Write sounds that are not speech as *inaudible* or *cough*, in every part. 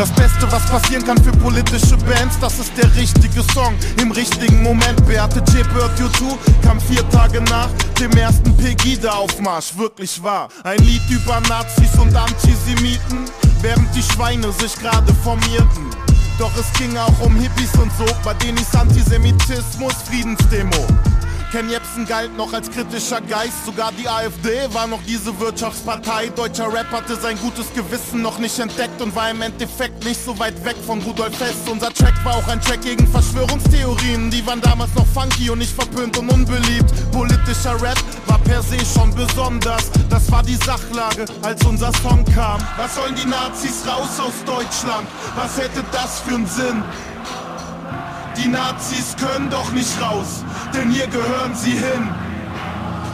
Das Beste, was passieren kann für politische Bands, das ist der richtige Song im richtigen Moment. Beate J. Bird U2 kam vier Tage nach dem ersten Pegida-Aufmarsch, wirklich wahr. Ein Lied über Nazis und Antisemiten, während die Schweine sich gerade formierten. Doch es ging auch um Hippies und so, bei denen ist Antisemitismus Friedensdemo. Ken Jebsen galt noch als kritischer Geist, sogar die AfD war noch diese Wirtschaftspartei. Deutscher Rap hatte sein gutes Gewissen noch nicht entdeckt und war im Endeffekt nicht so weit weg von Rudolf Hess. Unser Track war auch ein Track gegen Verschwörungstheorien, die waren damals noch funky und nicht verpönt und unbeliebt. Politischer Rap war per se schon besonders, das war die Sachlage, als unser Song kam. Was sollen die Nazis raus aus Deutschland? Was hätte das für einen Sinn? Die Nazis können doch nicht raus, denn hier gehören sie hin.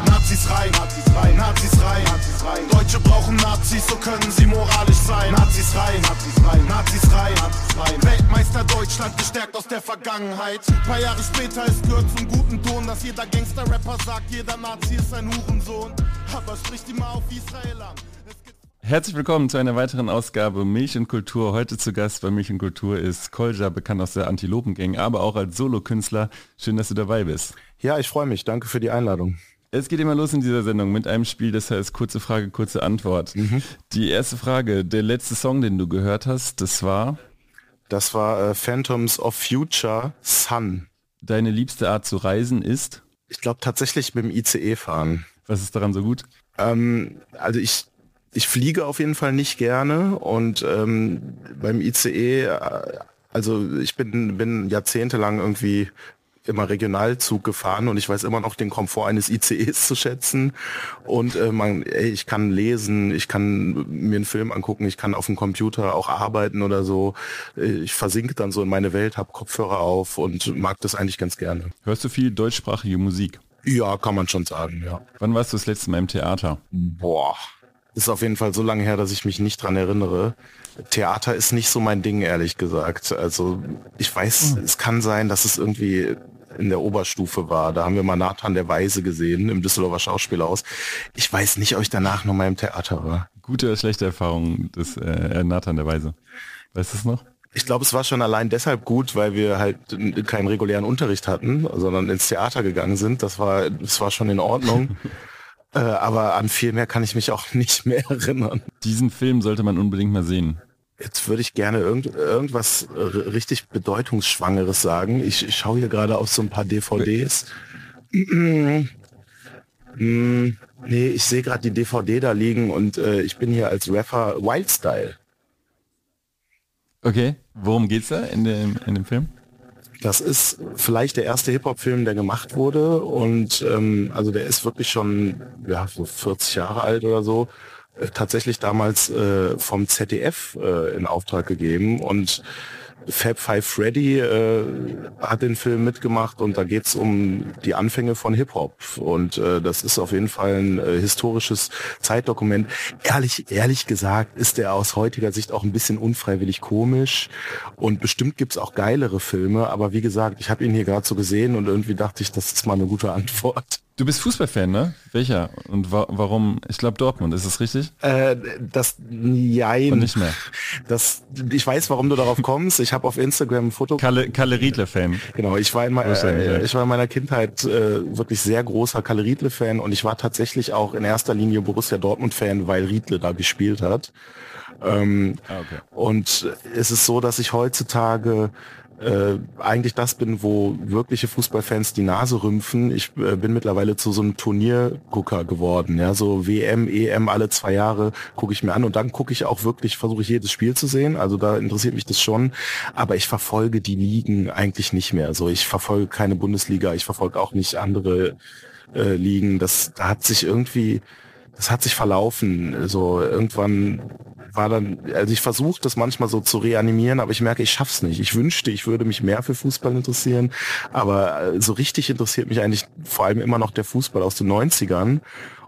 Nazis rein, Nazis rein, Nazis rein, Nazis rein. Deutsche brauchen Nazis, so können sie moralisch sein. Nazis rein, Nazis rein, Nazis rein, Nazis rein. Weltmeister Deutschland gestärkt aus der Vergangenheit. Ein paar Jahre später, es gehört zum guten Ton, dass jeder Gangster-Rapper sagt, jeder Nazi ist ein Hurensohn. Aber spricht immer auf Israel an. Herzlich willkommen zu einer weiteren Ausgabe Milch und Kultur. Heute zu Gast bei Milch und Kultur ist Kolja, bekannt aus der Antilopengang, aber auch als Solokünstler. Schön, dass du dabei bist. Ja, ich freue mich. Danke für die Einladung. Es geht immer los in dieser Sendung mit einem Spiel, das heißt kurze Frage, kurze Antwort. Mhm. Die erste Frage, der letzte Song, den du gehört hast, das war? Das war äh, Phantoms of Future Sun. Deine liebste Art zu reisen ist? Ich glaube tatsächlich mit dem ICE fahren. Was ist daran so gut? Ähm, also ich ich fliege auf jeden Fall nicht gerne und ähm, beim ICE, äh, also ich bin, bin jahrzehntelang irgendwie immer Regionalzug gefahren und ich weiß immer noch den Komfort eines ICEs zu schätzen. Und äh, man, ey, ich kann lesen, ich kann mir einen Film angucken, ich kann auf dem Computer auch arbeiten oder so. Äh, ich versinke dann so in meine Welt, habe Kopfhörer auf und mag das eigentlich ganz gerne. Hörst du viel deutschsprachige Musik? Ja, kann man schon sagen, ja. Wann warst du das letzte Mal im Theater? Boah, ist auf jeden Fall so lange her, dass ich mich nicht dran erinnere. Theater ist nicht so mein Ding, ehrlich gesagt. Also ich weiß, hm. es kann sein, dass es irgendwie in der Oberstufe war. Da haben wir mal Nathan der Weise gesehen im Düsseldorfer Schauspielhaus. Ich weiß nicht, ob ich danach noch mal im Theater war. Gute oder schlechte Erfahrung des äh, Nathan der Weise. Weißt du es noch? Ich glaube, es war schon allein deshalb gut, weil wir halt keinen regulären Unterricht hatten, sondern ins Theater gegangen sind. Das war, das war schon in Ordnung. *laughs* Äh, aber an viel mehr kann ich mich auch *laughs* nicht mehr erinnern. Diesen Film sollte man unbedingt mal sehen. Jetzt würde ich gerne irgend, irgendwas richtig Bedeutungsschwangeres sagen. Ich, ich schaue hier gerade auf so ein paar DVDs. nee, ich sehe gerade die DVD da liegen und äh, ich bin hier als Rapper Wildstyle. Okay, worum geht's da in dem, in dem Film? Das ist vielleicht der erste Hip-Hop-Film, der gemacht wurde. Und ähm, also der ist wirklich schon ja, so 40 Jahre alt oder so. Äh, tatsächlich damals äh, vom ZDF äh, in Auftrag gegeben. Und Fab Five Freddy äh, hat den Film mitgemacht und da geht's um die Anfänge von Hip-Hop. Und äh, das ist auf jeden Fall ein äh, historisches Zeitdokument. Ehrlich, ehrlich gesagt ist der aus heutiger Sicht auch ein bisschen unfreiwillig komisch. Und bestimmt gibt's auch geilere Filme, aber wie gesagt, ich habe ihn hier gerade so gesehen und irgendwie dachte ich, das ist mal eine gute Antwort. Du bist Fußballfan, ne? Welcher? Und wa warum? Ich glaube Dortmund, ist das richtig? Äh, das jein. Und nicht mehr. Das, ich weiß, warum du darauf kommst. Ich habe auf Instagram ein Foto. Kalle, Kalle Riedle-Fan. Genau, ich war in, äh, ich war in meiner Kindheit äh, wirklich sehr großer Kalle Riedle-Fan und ich war tatsächlich auch in erster Linie Borussia Dortmund-Fan, weil Riedle da gespielt hat. Ähm, ah, okay. Und es ist so, dass ich heutzutage äh, eigentlich das bin, wo wirkliche Fußballfans die Nase rümpfen. Ich äh, bin mittlerweile zu so einem Turniergucker geworden. Ja, so WM, EM alle zwei Jahre gucke ich mir an und dann gucke ich auch wirklich, versuche ich jedes Spiel zu sehen. Also da interessiert mich das schon. Aber ich verfolge die Ligen eigentlich nicht mehr. So, ich verfolge keine Bundesliga, ich verfolge auch nicht andere äh, Ligen. Das da hat sich irgendwie das hat sich verlaufen. So irgendwann war dann, also ich versuche das manchmal so zu reanimieren, aber ich merke, ich schaff's nicht. Ich wünschte, ich würde mich mehr für Fußball interessieren, aber äh, so richtig interessiert mich eigentlich vor allem immer noch der Fußball aus den 90ern.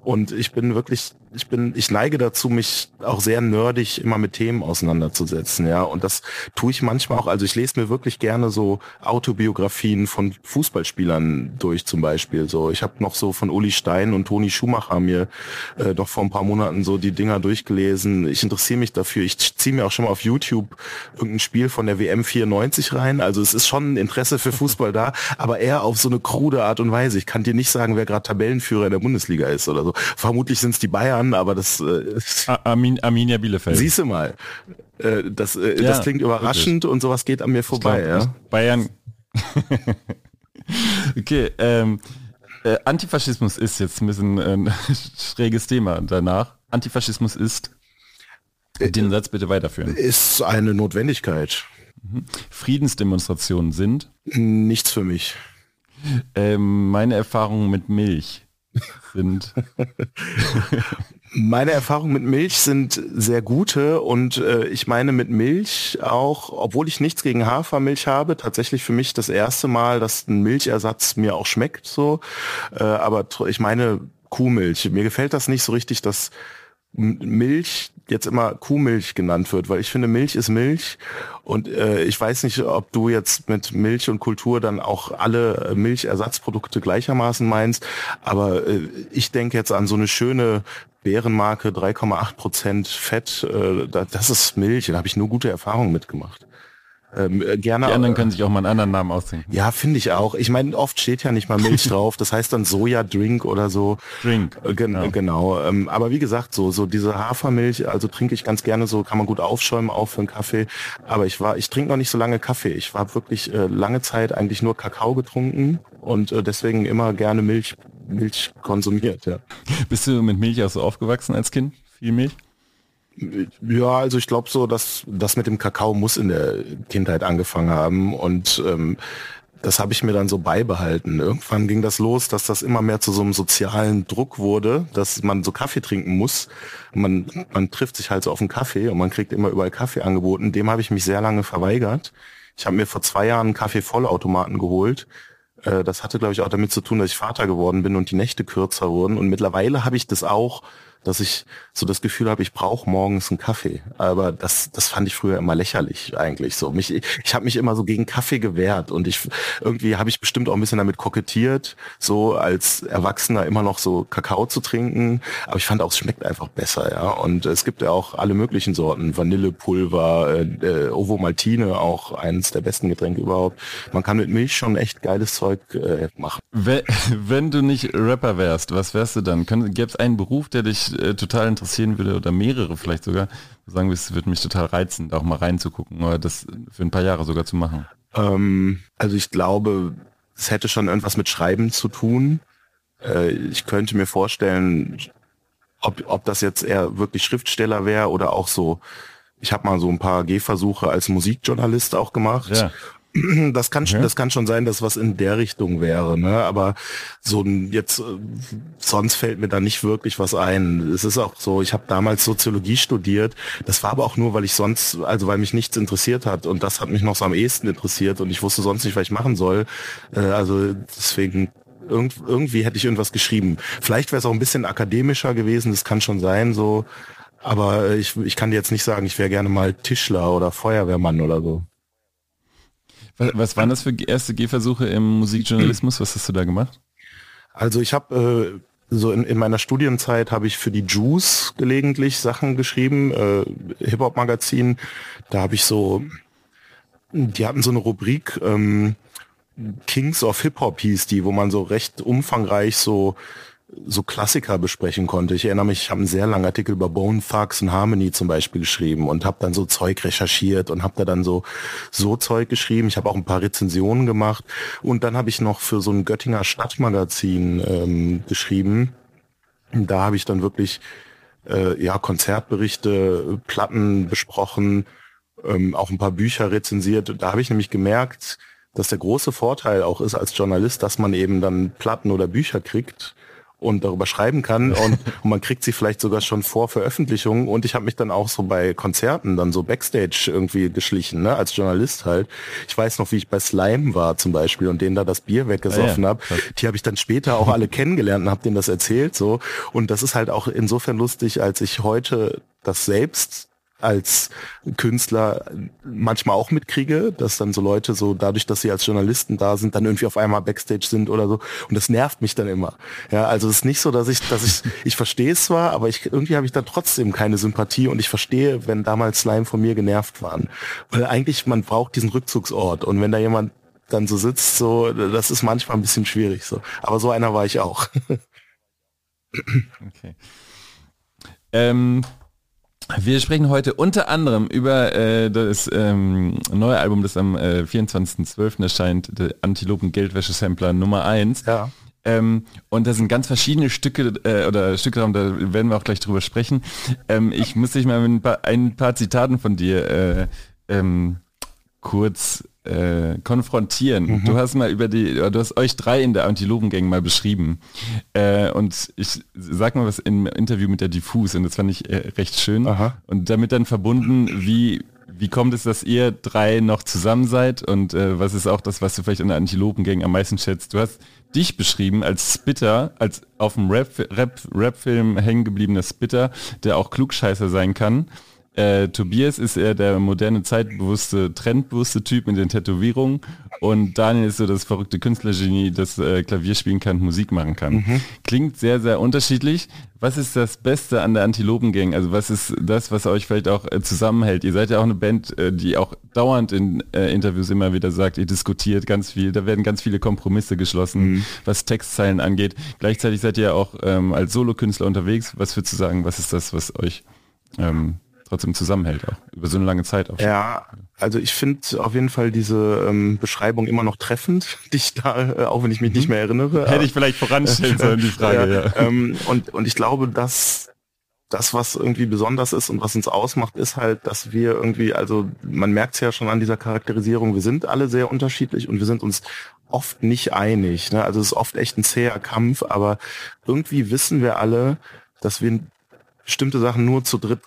Und ich bin wirklich, ich bin, ich neige dazu, mich auch sehr nerdig immer mit Themen auseinanderzusetzen, ja. Und das tue ich manchmal auch. Also ich lese mir wirklich gerne so Autobiografien von Fußballspielern durch, zum Beispiel. So, ich habe noch so von Uli Stein und Toni Schumacher mir äh, noch vor ein paar Monaten so die Dinger durchgelesen. Ich interessiere mich dafür. Ich ziehe mir auch schon mal auf YouTube irgendein Spiel von der WM 94 rein. Also es ist schon ein Interesse für Fußball da, aber eher auf so eine krude Art und Weise. Ich kann dir nicht sagen, wer gerade Tabellenführer in der Bundesliga ist oder so. Vermutlich sind es die Bayern, aber das äh, Armin, Arminia Bielefeld. Siehst du mal. Äh, das, äh, ja, das klingt überraschend wirklich. und sowas geht an mir vorbei. Glaub, ja? Bayern. *laughs* okay, ähm, äh, Antifaschismus ist jetzt ein bisschen ein *laughs* schräges Thema danach. Antifaschismus ist. Äh, Den Satz bitte weiterführen. Ist eine Notwendigkeit. Mhm. Friedensdemonstrationen sind? Nichts für mich. Ähm, meine Erfahrungen mit Milch *laughs* sind. *laughs* Meine Erfahrungen mit Milch sind sehr gute und äh, ich meine mit Milch auch, obwohl ich nichts gegen Hafermilch habe, tatsächlich für mich das erste Mal, dass ein Milchersatz mir auch schmeckt so. Äh, aber ich meine Kuhmilch. Mir gefällt das nicht so richtig, dass Milch jetzt immer Kuhmilch genannt wird, weil ich finde, Milch ist Milch. Und äh, ich weiß nicht, ob du jetzt mit Milch und Kultur dann auch alle Milchersatzprodukte gleichermaßen meinst, aber äh, ich denke jetzt an so eine schöne Bärenmarke, 3,8 Prozent Fett, äh, das ist Milch, da habe ich nur gute Erfahrungen mitgemacht. Ähm, äh, gerne. Die anderen können sich auch mal einen anderen Namen ausdenken. Ja, finde ich auch. Ich meine, oft steht ja nicht mal Milch *laughs* drauf. Das heißt dann Soja-Drink oder so. Drink. Äh, gen ja. Genau. Ähm, aber wie gesagt, so so diese Hafermilch, also trinke ich ganz gerne so, kann man gut aufschäumen auch für einen Kaffee. Aber ich war, ich trinke noch nicht so lange Kaffee. Ich war wirklich äh, lange Zeit eigentlich nur Kakao getrunken und äh, deswegen immer gerne Milch Milch konsumiert. Ja. Bist du mit Milch auch so aufgewachsen als Kind? Viel Milch? Ja, also ich glaube so, dass das mit dem Kakao muss in der Kindheit angefangen haben und ähm, das habe ich mir dann so beibehalten. Irgendwann ging das los, dass das immer mehr zu so einem sozialen Druck wurde, dass man so Kaffee trinken muss. Man, man trifft sich halt so auf einen Kaffee und man kriegt immer überall Kaffee angeboten. Dem habe ich mich sehr lange verweigert. Ich habe mir vor zwei Jahren einen Kaffee-Vollautomaten geholt. Äh, das hatte, glaube ich, auch damit zu tun, dass ich Vater geworden bin und die Nächte kürzer wurden. Und mittlerweile habe ich das auch dass ich so das Gefühl habe, ich brauche morgens einen Kaffee. Aber das, das fand ich früher immer lächerlich eigentlich. So mich, ich habe mich immer so gegen Kaffee gewehrt und ich irgendwie habe ich bestimmt auch ein bisschen damit kokettiert, so als Erwachsener immer noch so Kakao zu trinken. Aber ich fand auch, es schmeckt einfach besser, ja. Und es gibt ja auch alle möglichen Sorten, Vanillepulver, äh, äh, Ovo Maltine, auch eines der besten Getränke überhaupt. Man kann mit Milch schon echt geiles Zeug äh, machen. Wenn, *laughs* wenn du nicht Rapper wärst, was wärst du dann? Gäbe es einen Beruf, der dich äh, total interessieren würde oder mehrere vielleicht sogar, sagen wir, es würde mich total reizen, da auch mal reinzugucken oder das für ein paar Jahre sogar zu machen? Ähm, also ich glaube, es hätte schon irgendwas mit Schreiben zu tun. Äh, ich könnte mir vorstellen, ob, ob das jetzt eher wirklich Schriftsteller wäre oder auch so, ich habe mal so ein paar Gehversuche als Musikjournalist auch gemacht. Ja. *clears throat* Das kann, ja. das kann schon sein, dass was in der Richtung wäre, ne? Aber so ein jetzt äh, sonst fällt mir da nicht wirklich was ein. Es ist auch so, ich habe damals Soziologie studiert. Das war aber auch nur, weil ich sonst, also weil mich nichts interessiert hat und das hat mich noch so am ehesten interessiert und ich wusste sonst nicht, was ich machen soll. Äh, also deswegen irgendwie hätte ich irgendwas geschrieben. Vielleicht wäre es auch ein bisschen akademischer gewesen. Das kann schon sein, so. Aber ich, ich kann dir jetzt nicht sagen, ich wäre gerne mal Tischler oder Feuerwehrmann oder so. Was, was waren das für erste Gehversuche im Musikjournalismus? Was hast du da gemacht? Also ich habe äh, so in, in meiner Studienzeit habe ich für die Juice gelegentlich Sachen geschrieben, äh, Hip-Hop-Magazin. Da habe ich so, die hatten so eine Rubrik, ähm, Kings of Hip-Hop hieß die, wo man so recht umfangreich so so Klassiker besprechen konnte. Ich erinnere mich, ich habe einen sehr langen Artikel über Bone Thugs und Harmony zum Beispiel geschrieben und habe dann so Zeug recherchiert und habe da dann so so Zeug geschrieben. Ich habe auch ein paar Rezensionen gemacht und dann habe ich noch für so ein Göttinger Stadtmagazin ähm, geschrieben. Da habe ich dann wirklich äh, ja Konzertberichte, Platten besprochen, ähm, auch ein paar Bücher rezensiert. Da habe ich nämlich gemerkt, dass der große Vorteil auch ist als Journalist, dass man eben dann Platten oder Bücher kriegt und darüber schreiben kann *laughs* und, und man kriegt sie vielleicht sogar schon vor Veröffentlichung und ich habe mich dann auch so bei Konzerten dann so Backstage irgendwie geschlichen, ne, als Journalist halt. Ich weiß noch, wie ich bei Slime war zum Beispiel und denen da das Bier weggesoffen ah, ja. habe. Die habe ich dann später auch alle kennengelernt und habe denen das erzählt so und das ist halt auch insofern lustig, als ich heute das selbst als Künstler manchmal auch mitkriege, dass dann so Leute so dadurch, dass sie als Journalisten da sind, dann irgendwie auf einmal Backstage sind oder so und das nervt mich dann immer. Ja, also es ist nicht so, dass ich, dass ich, *laughs* ich verstehe es zwar, aber ich irgendwie habe ich dann trotzdem keine Sympathie und ich verstehe, wenn damals Slime von mir genervt waren, weil eigentlich man braucht diesen Rückzugsort und wenn da jemand dann so sitzt, so das ist manchmal ein bisschen schwierig so. Aber so einer war ich auch. *laughs* okay. Ähm, wir sprechen heute unter anderem über äh, das ähm, neue Album, das am äh, 24.12. erscheint, der Antilopen Geldwäsche Sampler Nummer 1. Ja. Ähm, und da sind ganz verschiedene Stücke äh, oder Stücke dran, da werden wir auch gleich drüber sprechen. Ähm, ich muss dich mal mit ein paar, ein paar Zitaten von dir äh, ähm, kurz äh, konfrontieren. Mhm. Du hast mal über die, du hast euch drei in der Antilopengang mal beschrieben. Äh, und ich sag mal was im Interview mit der Diffus und das fand ich äh, recht schön. Aha. Und damit dann verbunden, wie, wie kommt es, dass ihr drei noch zusammen seid und äh, was ist auch das, was du vielleicht in der Antilopengang am meisten schätzt? Du hast dich beschrieben als Spitter, als auf dem Rap-Film Rap, Rap hängen gebliebener Spitter, der auch Klugscheißer sein kann. Äh, Tobias ist eher der moderne, zeitbewusste, trendbewusste Typ mit den Tätowierungen und Daniel ist so das verrückte Künstlergenie, das äh, Klavier spielen kann, Musik machen kann. Mhm. Klingt sehr, sehr unterschiedlich. Was ist das Beste an der Antilopengang? Also was ist das, was euch vielleicht auch äh, zusammenhält? Ihr seid ja auch eine Band, äh, die auch dauernd in äh, Interviews immer wieder sagt, ihr diskutiert ganz viel, da werden ganz viele Kompromisse geschlossen, mhm. was Textzeilen angeht. Gleichzeitig seid ihr ja auch ähm, als Solokünstler unterwegs. Was für zu sagen, was ist das, was euch ähm, trotzdem zusammenhält, auch über so eine lange Zeit. Auch ja, also ich finde auf jeden Fall diese ähm, Beschreibung immer noch treffend, *laughs* die ich da, äh, auch wenn ich mich nicht mhm. mehr erinnere. Hätte ich vielleicht voranstellen *laughs* sollen, die Frage, ja. ja. Ähm, und, und ich glaube, dass das, was irgendwie besonders ist und was uns ausmacht, ist halt, dass wir irgendwie, also man merkt es ja schon an dieser Charakterisierung, wir sind alle sehr unterschiedlich und wir sind uns oft nicht einig. Ne? Also es ist oft echt ein zäher Kampf, aber irgendwie wissen wir alle, dass wir bestimmte Sachen nur zu dritt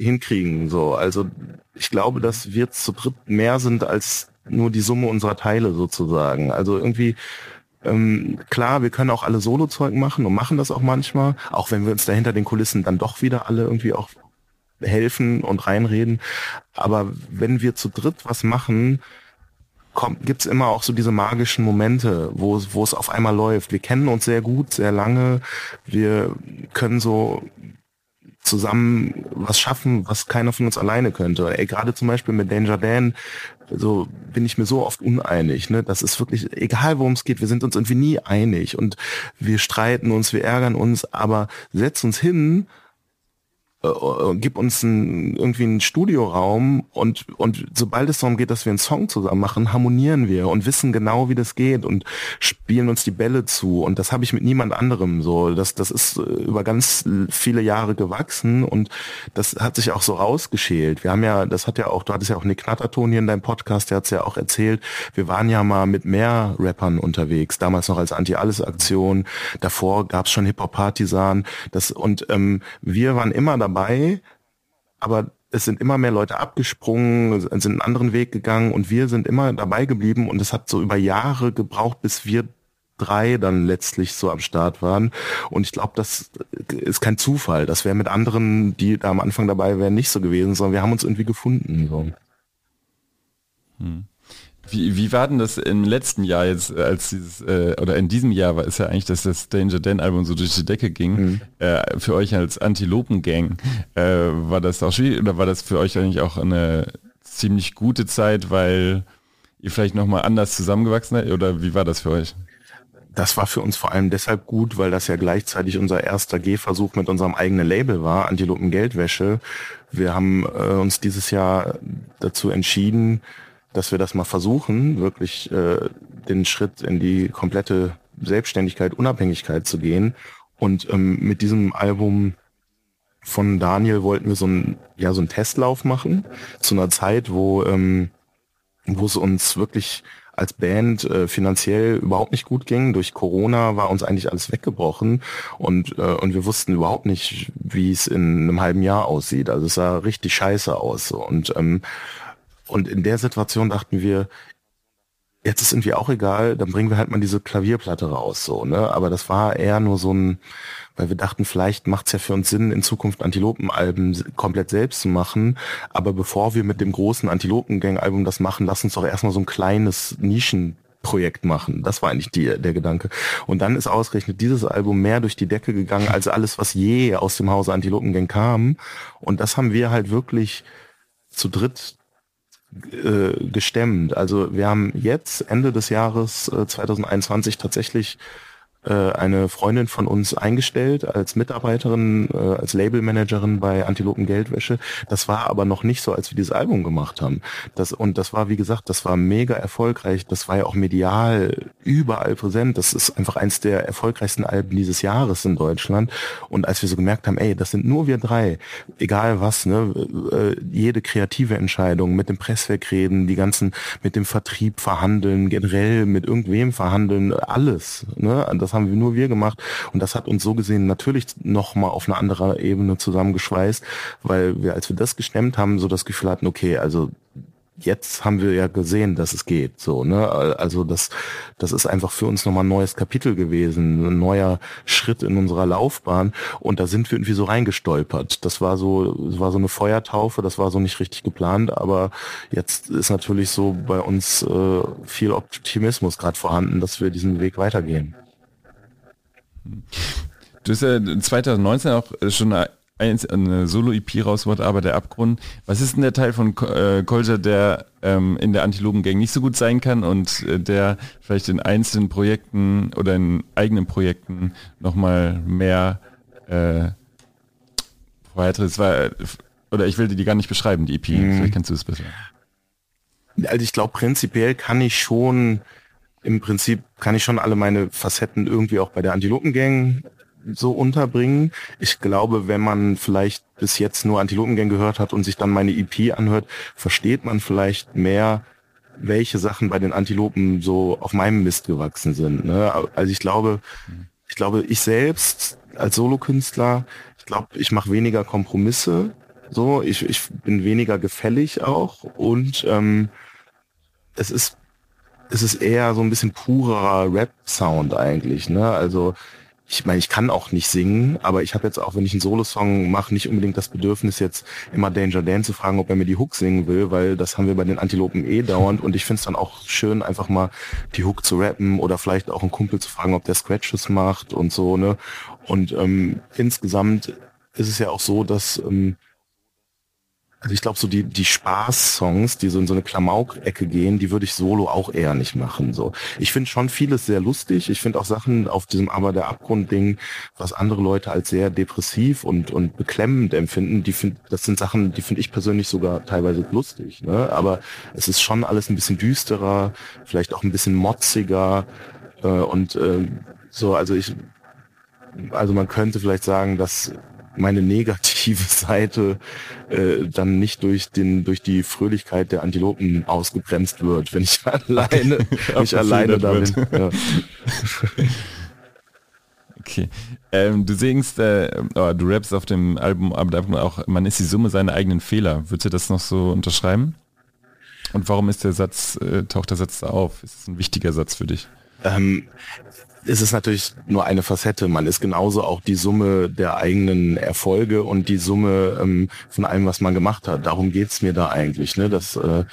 hinkriegen. So, also ich glaube, dass wir zu dritt mehr sind als nur die Summe unserer Teile sozusagen. Also irgendwie ähm, klar, wir können auch alle Solo-Zeug machen und machen das auch manchmal, auch wenn wir uns da hinter den Kulissen dann doch wieder alle irgendwie auch helfen und reinreden. Aber wenn wir zu dritt was machen, kommt, gibt's immer auch so diese magischen Momente, wo, wo es auf einmal läuft. Wir kennen uns sehr gut, sehr lange. Wir können so zusammen was schaffen, was keiner von uns alleine könnte. Ey, gerade zum Beispiel mit Danger Dan, so bin ich mir so oft uneinig. Ne? Das ist wirklich, egal worum es geht, wir sind uns irgendwie nie einig und wir streiten uns, wir ärgern uns, aber setz uns hin äh, äh, gib uns ein, irgendwie einen Studioraum und, und sobald es darum geht, dass wir einen Song zusammen machen, harmonieren wir und wissen genau, wie das geht und spielen uns die Bälle zu. Und das habe ich mit niemand anderem so. Das, das ist äh, über ganz viele Jahre gewachsen und das hat sich auch so rausgeschält. Wir haben ja, das hat ja auch, du hattest ja auch Nick Knatterton hier in deinem Podcast, der hat es ja auch erzählt, wir waren ja mal mit mehr Rappern unterwegs, damals noch als Anti-Alles-Aktion, davor gab es schon Hip-Hop-Partisan, und ähm, wir waren immer dabei, dabei, aber es sind immer mehr Leute abgesprungen, sind einen anderen Weg gegangen und wir sind immer dabei geblieben und es hat so über Jahre gebraucht, bis wir drei dann letztlich so am Start waren. Und ich glaube, das ist kein Zufall. Das wäre mit anderen, die da am Anfang dabei wären, nicht so gewesen, sondern wir haben uns irgendwie gefunden. So. Hm. Wie, wie war denn das im letzten Jahr jetzt, äh, als dieses, äh, oder in diesem Jahr war es ja eigentlich, dass das Danger Dan Album so durch die Decke ging, mhm. äh, für euch als Antilopen-Gang, äh, war das auch schwierig oder war das für euch eigentlich auch eine ziemlich gute Zeit, weil ihr vielleicht nochmal anders zusammengewachsen seid oder wie war das für euch? Das war für uns vor allem deshalb gut, weil das ja gleichzeitig unser erster Gehversuch mit unserem eigenen Label war, Antilopen Geldwäsche. Wir haben äh, uns dieses Jahr dazu entschieden, dass wir das mal versuchen, wirklich äh, den Schritt in die komplette Selbstständigkeit, Unabhängigkeit zu gehen. Und ähm, mit diesem Album von Daniel wollten wir so ein ja so einen Testlauf machen zu einer Zeit, wo ähm, wo es uns wirklich als Band äh, finanziell überhaupt nicht gut ging. Durch Corona war uns eigentlich alles weggebrochen und, äh, und wir wussten überhaupt nicht, wie es in einem halben Jahr aussieht. Also es sah richtig scheiße aus. So. Und, ähm, und in der Situation dachten wir, jetzt ist irgendwie auch egal, dann bringen wir halt mal diese Klavierplatte raus. so ne Aber das war eher nur so ein weil wir dachten, vielleicht macht es ja für uns Sinn, in Zukunft Antilopenalben komplett selbst zu machen. Aber bevor wir mit dem großen Antilopengang-Album das machen, lass uns doch erstmal so ein kleines Nischenprojekt machen. Das war eigentlich die, der Gedanke. Und dann ist ausgerechnet dieses Album mehr durch die Decke gegangen als alles, was je aus dem Hause Antilopengang kam. Und das haben wir halt wirklich zu dritt äh, gestemmt. Also wir haben jetzt Ende des Jahres äh, 2021 tatsächlich äh, eine Freundin von uns eingestellt als Mitarbeiterin, äh, als Labelmanagerin bei Antilopen Geldwäsche. Das war aber noch nicht so, als wir dieses Album gemacht haben. Das, und das war, wie gesagt, das war mega erfolgreich. Das war ja auch medial überall präsent. Das ist einfach eins der erfolgreichsten Alben dieses Jahres in Deutschland. Und als wir so gemerkt haben, ey, das sind nur wir drei, egal was, ne, äh, jede kreative Entscheidung, mit dem Presswerk reden, die ganzen, mit dem Vertrieb verhandeln, generell mit irgendwem verhandeln, alles, ne, das das haben wir nur wir gemacht und das hat uns so gesehen natürlich noch mal auf eine andere Ebene zusammengeschweißt, weil wir, als wir das gestemmt haben, so das Gefühl hatten, okay, also jetzt haben wir ja gesehen, dass es geht. So, ne? Also das, das ist einfach für uns nochmal ein neues Kapitel gewesen, ein neuer Schritt in unserer Laufbahn. Und da sind wir irgendwie so reingestolpert. Das war so, das war so eine Feuertaufe, das war so nicht richtig geplant, aber jetzt ist natürlich so bei uns äh, viel Optimismus gerade vorhanden, dass wir diesen Weg weitergehen. Du hast ja 2019 auch schon eine, eine Solo-EP rausgebracht, aber der Abgrund. Was ist denn der Teil von äh, Kolja, der ähm, in der Antilopen-Gang nicht so gut sein kann und äh, der vielleicht in einzelnen Projekten oder in eigenen Projekten nochmal mehr äh, weiteres war, oder ich will die gar nicht beschreiben, die EP, mhm. vielleicht kannst du es besser. Also ich glaube, prinzipiell kann ich schon im Prinzip kann ich schon alle meine Facetten irgendwie auch bei der Antilopengang so unterbringen. Ich glaube, wenn man vielleicht bis jetzt nur Antilopengang gehört hat und sich dann meine EP anhört, versteht man vielleicht mehr, welche Sachen bei den Antilopen so auf meinem Mist gewachsen sind. Ne? Also ich glaube, ich glaube, ich selbst als Solokünstler, ich glaube, ich mache weniger Kompromisse. So, ich, ich bin weniger gefällig auch und ähm, es ist es ist eher so ein bisschen purer Rap-Sound eigentlich. Ne? Also ich meine, ich kann auch nicht singen, aber ich habe jetzt auch, wenn ich einen Solo-Song mache, nicht unbedingt das Bedürfnis, jetzt immer Danger Dan zu fragen, ob er mir die Hook singen will, weil das haben wir bei den Antilopen eh dauernd und ich finde es dann auch schön, einfach mal die Hook zu rappen oder vielleicht auch einen Kumpel zu fragen, ob der Scratches macht und so, ne? Und ähm, insgesamt ist es ja auch so, dass ähm, also ich glaube, so die, die Spaß-Songs, die so in so eine Klamauk-Ecke gehen, die würde ich solo auch eher nicht machen. So, Ich finde schon vieles sehr lustig. Ich finde auch Sachen auf diesem Aber der Abgrund-Ding, was andere Leute als sehr depressiv und, und beklemmend empfinden, die find, das sind Sachen, die finde ich persönlich sogar teilweise lustig. Ne? Aber es ist schon alles ein bisschen düsterer, vielleicht auch ein bisschen motziger äh, und äh, so, also ich also man könnte vielleicht sagen, dass meine negative *laughs* Seite äh, dann nicht durch den durch die Fröhlichkeit der Antilopen ausgebremst wird, wenn ich *laughs* alleine ich alleine da bin. Ja. *laughs* Okay. Ähm, du singst, äh, oh, du rappst auf dem Album, aber auch, man ist die Summe seiner eigenen Fehler. Würdest du das noch so unterschreiben? Und warum ist der Satz, äh, taucht der Satz da auf? Ist es ein wichtiger Satz für dich? Ähm, ist es natürlich nur eine Facette. Man ist genauso auch die Summe der eigenen Erfolge und die Summe ähm, von allem, was man gemacht hat. Darum geht's mir da eigentlich. Ne? Das, äh,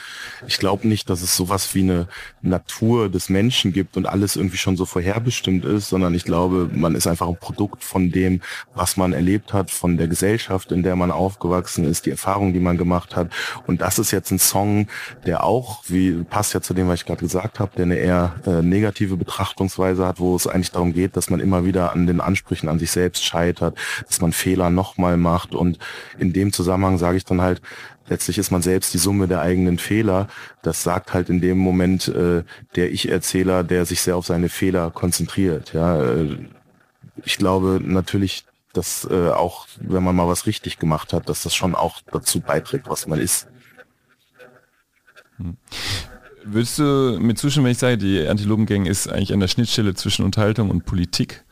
ich glaube nicht, dass es sowas wie eine Natur des Menschen gibt und alles irgendwie schon so vorherbestimmt ist, sondern ich glaube, man ist einfach ein Produkt von dem, was man erlebt hat, von der Gesellschaft, in der man aufgewachsen ist, die Erfahrung, die man gemacht hat. Und das ist jetzt ein Song, der auch, wie passt ja zu dem, was ich gerade gesagt habe, der eine eher äh, negative Betrachtungsweise hat, wo es eigentlich darum geht, dass man immer wieder an den Ansprüchen an sich selbst scheitert, dass man Fehler nochmal macht. Und in dem Zusammenhang sage ich dann halt, letztlich ist man selbst die Summe der eigenen Fehler. Das sagt halt in dem Moment äh, der Ich-Erzähler, der sich sehr auf seine Fehler konzentriert. Ja, äh, ich glaube natürlich, dass äh, auch wenn man mal was richtig gemacht hat, dass das schon auch dazu beiträgt, was man ist. Hm. Würdest du mir zustimmen, wenn ich sage, die Antilopengang ist eigentlich an der Schnittstelle zwischen Unterhaltung und Politik?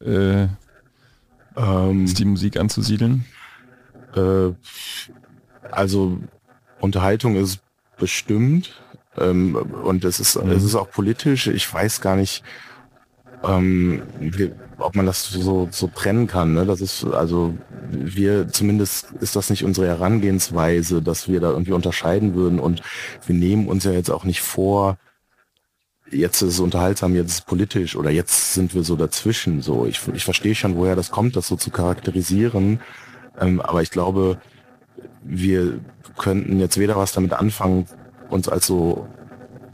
Äh, ähm, ist die Musik anzusiedeln? Äh, also Unterhaltung ist bestimmt ähm, und es ist, mhm. es ist auch politisch. Ich weiß gar nicht, ähm, wie, ob man das so, so trennen kann. Ne? Das ist also wir zumindest ist das nicht unsere Herangehensweise, dass wir da irgendwie unterscheiden würden und wir nehmen uns ja jetzt auch nicht vor, jetzt ist es unterhaltsam, jetzt ist es politisch oder jetzt sind wir so dazwischen. So, ich, ich verstehe schon, woher das kommt, das so zu charakterisieren. Ähm, aber ich glaube, wir könnten jetzt weder was damit anfangen, uns als so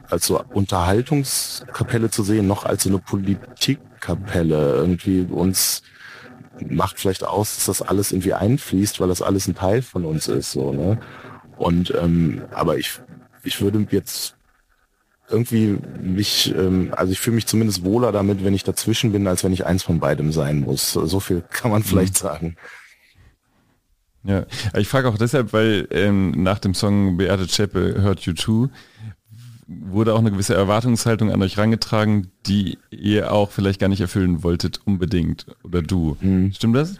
als so Unterhaltungskapelle zu sehen, noch als so eine Politikkapelle. Irgendwie uns macht vielleicht aus, dass das alles irgendwie einfließt, weil das alles ein Teil von uns ist. So, ne? Und ähm, aber ich, ich würde jetzt irgendwie mich, ähm, also ich fühle mich zumindest wohler damit, wenn ich dazwischen bin, als wenn ich eins von beidem sein muss. So viel kann man vielleicht mhm. sagen. Ja, ich frage auch deshalb, weil ähm, nach dem Song Beate Zschäpe hört You Too wurde auch eine gewisse Erwartungshaltung an euch rangetragen, die ihr auch vielleicht gar nicht erfüllen wolltet unbedingt oder du. Mhm. Stimmt das?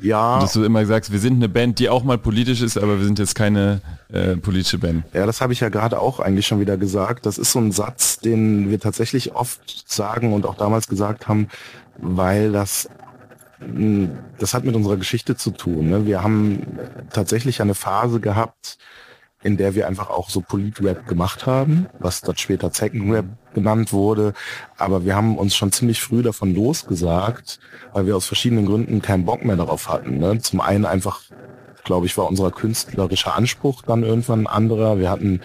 Ja. Dass du immer sagst, wir sind eine Band, die auch mal politisch ist, aber wir sind jetzt keine äh, politische Band. Ja, das habe ich ja gerade auch eigentlich schon wieder gesagt. Das ist so ein Satz, den wir tatsächlich oft sagen und auch damals gesagt haben, weil das hm, das hat mit unserer Geschichte zu tun. Ne? Wir haben tatsächlich eine Phase gehabt, in der wir einfach auch so Polit-Rap gemacht haben, was dann später Zecken-Rap genannt wurde. Aber wir haben uns schon ziemlich früh davon losgesagt, weil wir aus verschiedenen Gründen keinen Bock mehr darauf hatten. Ne? Zum einen einfach, glaube ich, war unser künstlerischer Anspruch dann irgendwann ein anderer. Wir hatten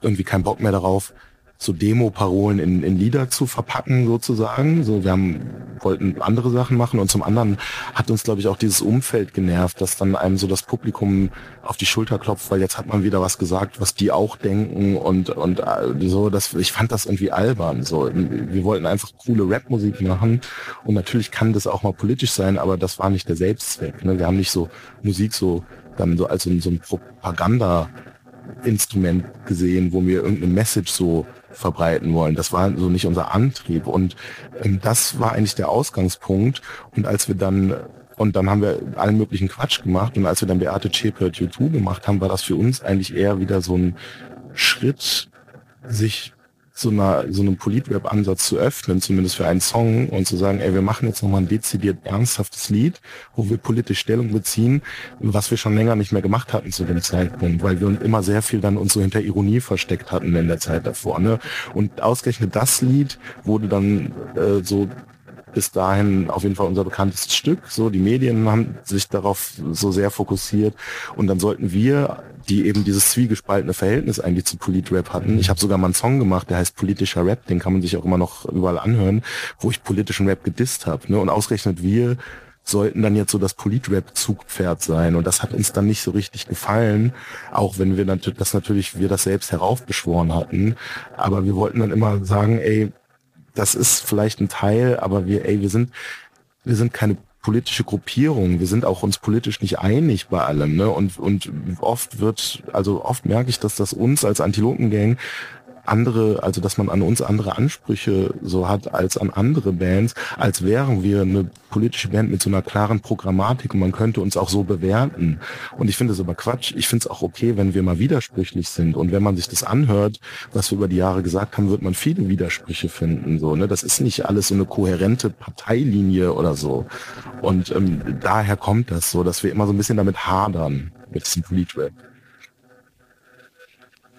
irgendwie keinen Bock mehr darauf, so Demo-Parolen in, in Lieder zu verpacken sozusagen. So, wir haben, wollten andere Sachen machen und zum anderen hat uns, glaube ich, auch dieses Umfeld genervt, dass dann einem so das Publikum auf die Schulter klopft, weil jetzt hat man wieder was gesagt, was die auch denken und und äh, so. Das, ich fand das irgendwie albern. So, wir wollten einfach coole Rap-Musik machen und natürlich kann das auch mal politisch sein, aber das war nicht der Selbstzweck. Ne? Wir haben nicht so Musik so dann so als so, so ein Propaganda Instrument gesehen, wo wir irgendeine Message so verbreiten wollen. Das war so nicht unser Antrieb. Und ähm, das war eigentlich der Ausgangspunkt. Und als wir dann und dann haben wir allen möglichen Quatsch gemacht. Und als wir dann Beate Zschäpe YouTube gemacht haben, war das für uns eigentlich eher wieder so ein Schritt, sich so, einer, so einem Polit-Rap-Ansatz zu öffnen, zumindest für einen Song und zu sagen, ey, wir machen jetzt nochmal ein dezidiert ernsthaftes Lied, wo wir politisch Stellung beziehen, was wir schon länger nicht mehr gemacht hatten zu dem Zeitpunkt, weil wir uns immer sehr viel dann uns so hinter Ironie versteckt hatten in der Zeit davor. Ne? Und ausgerechnet das Lied wurde dann äh, so bis dahin auf jeden Fall unser bekanntestes Stück. So, die Medien haben sich darauf so sehr fokussiert und dann sollten wir, die eben dieses zwiegespaltene Verhältnis eigentlich zu Politrap hatten. Ich habe sogar mal einen Song gemacht, der heißt politischer Rap, den kann man sich auch immer noch überall anhören, wo ich politischen Rap gedisst habe. Ne? Und ausgerechnet wir sollten dann jetzt so das Politrap-Zugpferd sein. Und das hat uns dann nicht so richtig gefallen, auch wenn wir das natürlich wir das selbst heraufbeschworen hatten. Aber wir wollten dann immer sagen, ey, das ist vielleicht ein Teil, aber wir, ey, wir sind, wir sind keine politische Gruppierung. Wir sind auch uns politisch nicht einig bei allem. Ne? Und, und oft wird, also oft merke ich, dass das uns als Antilopengang andere, also dass man an uns andere Ansprüche so hat als an andere Bands, als wären wir eine politische Band mit so einer klaren Programmatik und man könnte uns auch so bewerten. Und ich finde es aber Quatsch. Ich finde es auch okay, wenn wir mal widersprüchlich sind. Und wenn man sich das anhört, was wir über die Jahre gesagt haben, wird man viele Widersprüche finden. So, ne? Das ist nicht alles so eine kohärente Parteilinie oder so. Und ähm, daher kommt das so, dass wir immer so ein bisschen damit hadern mit diesem Politrap.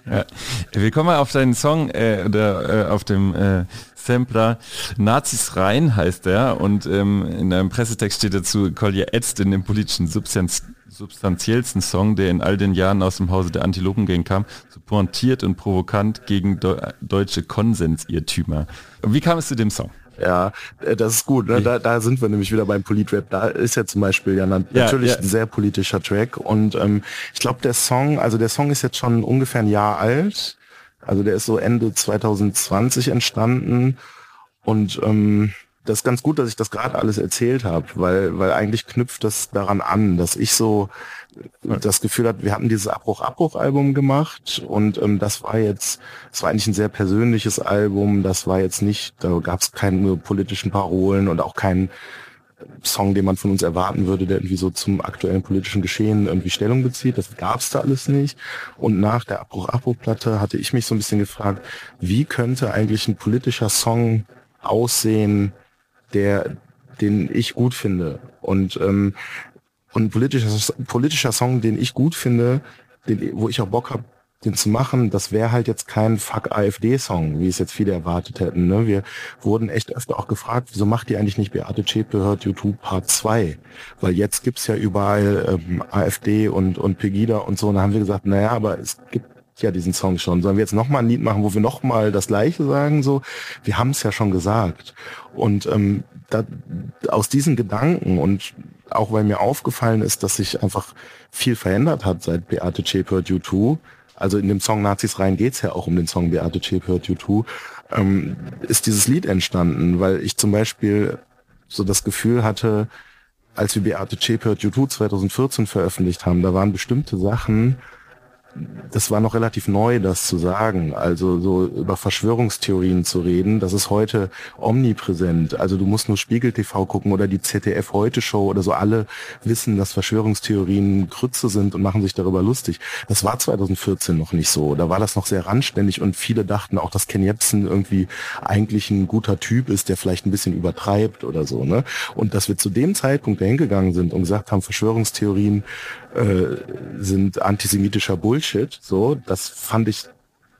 Ja. Wir kommen mal auf deinen Song äh, oder äh, auf dem äh, Sampler Nazis rein heißt der und ähm, in einem Pressetext steht dazu, Collier ätzt in dem politischen Substanz substanziellsten Song, der in all den Jahren aus dem Hause der Antilopengang kam, so pointiert und provokant gegen de deutsche Konsensirrtümer. Wie kam es zu dem Song? Ja, äh, das ist gut. Ne? Da, da sind wir nämlich wieder beim Politrap. Da ist ja zum Beispiel ja natürlich ja, ja. ein sehr politischer Track. Und ähm, ich glaube, der Song, also der Song ist jetzt schon ungefähr ein Jahr alt. Also der ist so Ende 2020 entstanden. Und ähm, das ist ganz gut, dass ich das gerade alles erzählt habe, weil, weil eigentlich knüpft das daran an, dass ich so das Gefühl hatte, wir hatten dieses Abbruch-Abbruch-Album gemacht und ähm, das war jetzt, es war eigentlich ein sehr persönliches Album, das war jetzt nicht, da gab es keine politischen Parolen und auch keinen Song, den man von uns erwarten würde, der irgendwie so zum aktuellen politischen Geschehen irgendwie Stellung bezieht. Das gab es da alles nicht. Und nach der Abbruch-Abbruch-Platte hatte ich mich so ein bisschen gefragt, wie könnte eigentlich ein politischer Song aussehen, der, den ich gut finde. Und, ähm, und politischer, politischer Song, den ich gut finde, den, wo ich auch Bock habe, den zu machen, das wäre halt jetzt kein Fuck AfD-Song, wie es jetzt viele erwartet hätten. Ne? Wir wurden echt öfter auch gefragt, wieso macht ihr eigentlich nicht Beate Zschäpe hört YouTube Part 2? Weil jetzt gibt's ja überall ähm, AfD und, und Pegida und so. Und da haben wir gesagt, naja, aber es gibt ja diesen Song schon. Sollen wir jetzt nochmal ein Lied machen, wo wir nochmal das Gleiche sagen? So, wir haben es ja schon gesagt. Und ähm, da, aus diesen Gedanken und auch weil mir aufgefallen ist, dass sich einfach viel verändert hat seit Beate Zschäpe hört U2. Also in dem Song Nazis rein geht's ja auch um den Song Beate Zschäpe hört U2. Ähm, ist dieses Lied entstanden, weil ich zum Beispiel so das Gefühl hatte, als wir Beate Zschäpe hört U2 2014 veröffentlicht haben, da waren bestimmte Sachen, das war noch relativ neu, das zu sagen. Also so über Verschwörungstheorien zu reden, das ist heute omnipräsent. Also du musst nur Spiegel TV gucken oder die ZDF Heute Show oder so. Alle wissen, dass Verschwörungstheorien Krütze sind und machen sich darüber lustig. Das war 2014 noch nicht so. Da war das noch sehr randständig und viele dachten auch, dass Ken Jebsen irgendwie eigentlich ein guter Typ ist, der vielleicht ein bisschen übertreibt oder so. Ne? Und dass wir zu dem Zeitpunkt dahin gegangen sind und gesagt haben, Verschwörungstheorien äh, sind antisemitischer Bullshit. So, das fand ich,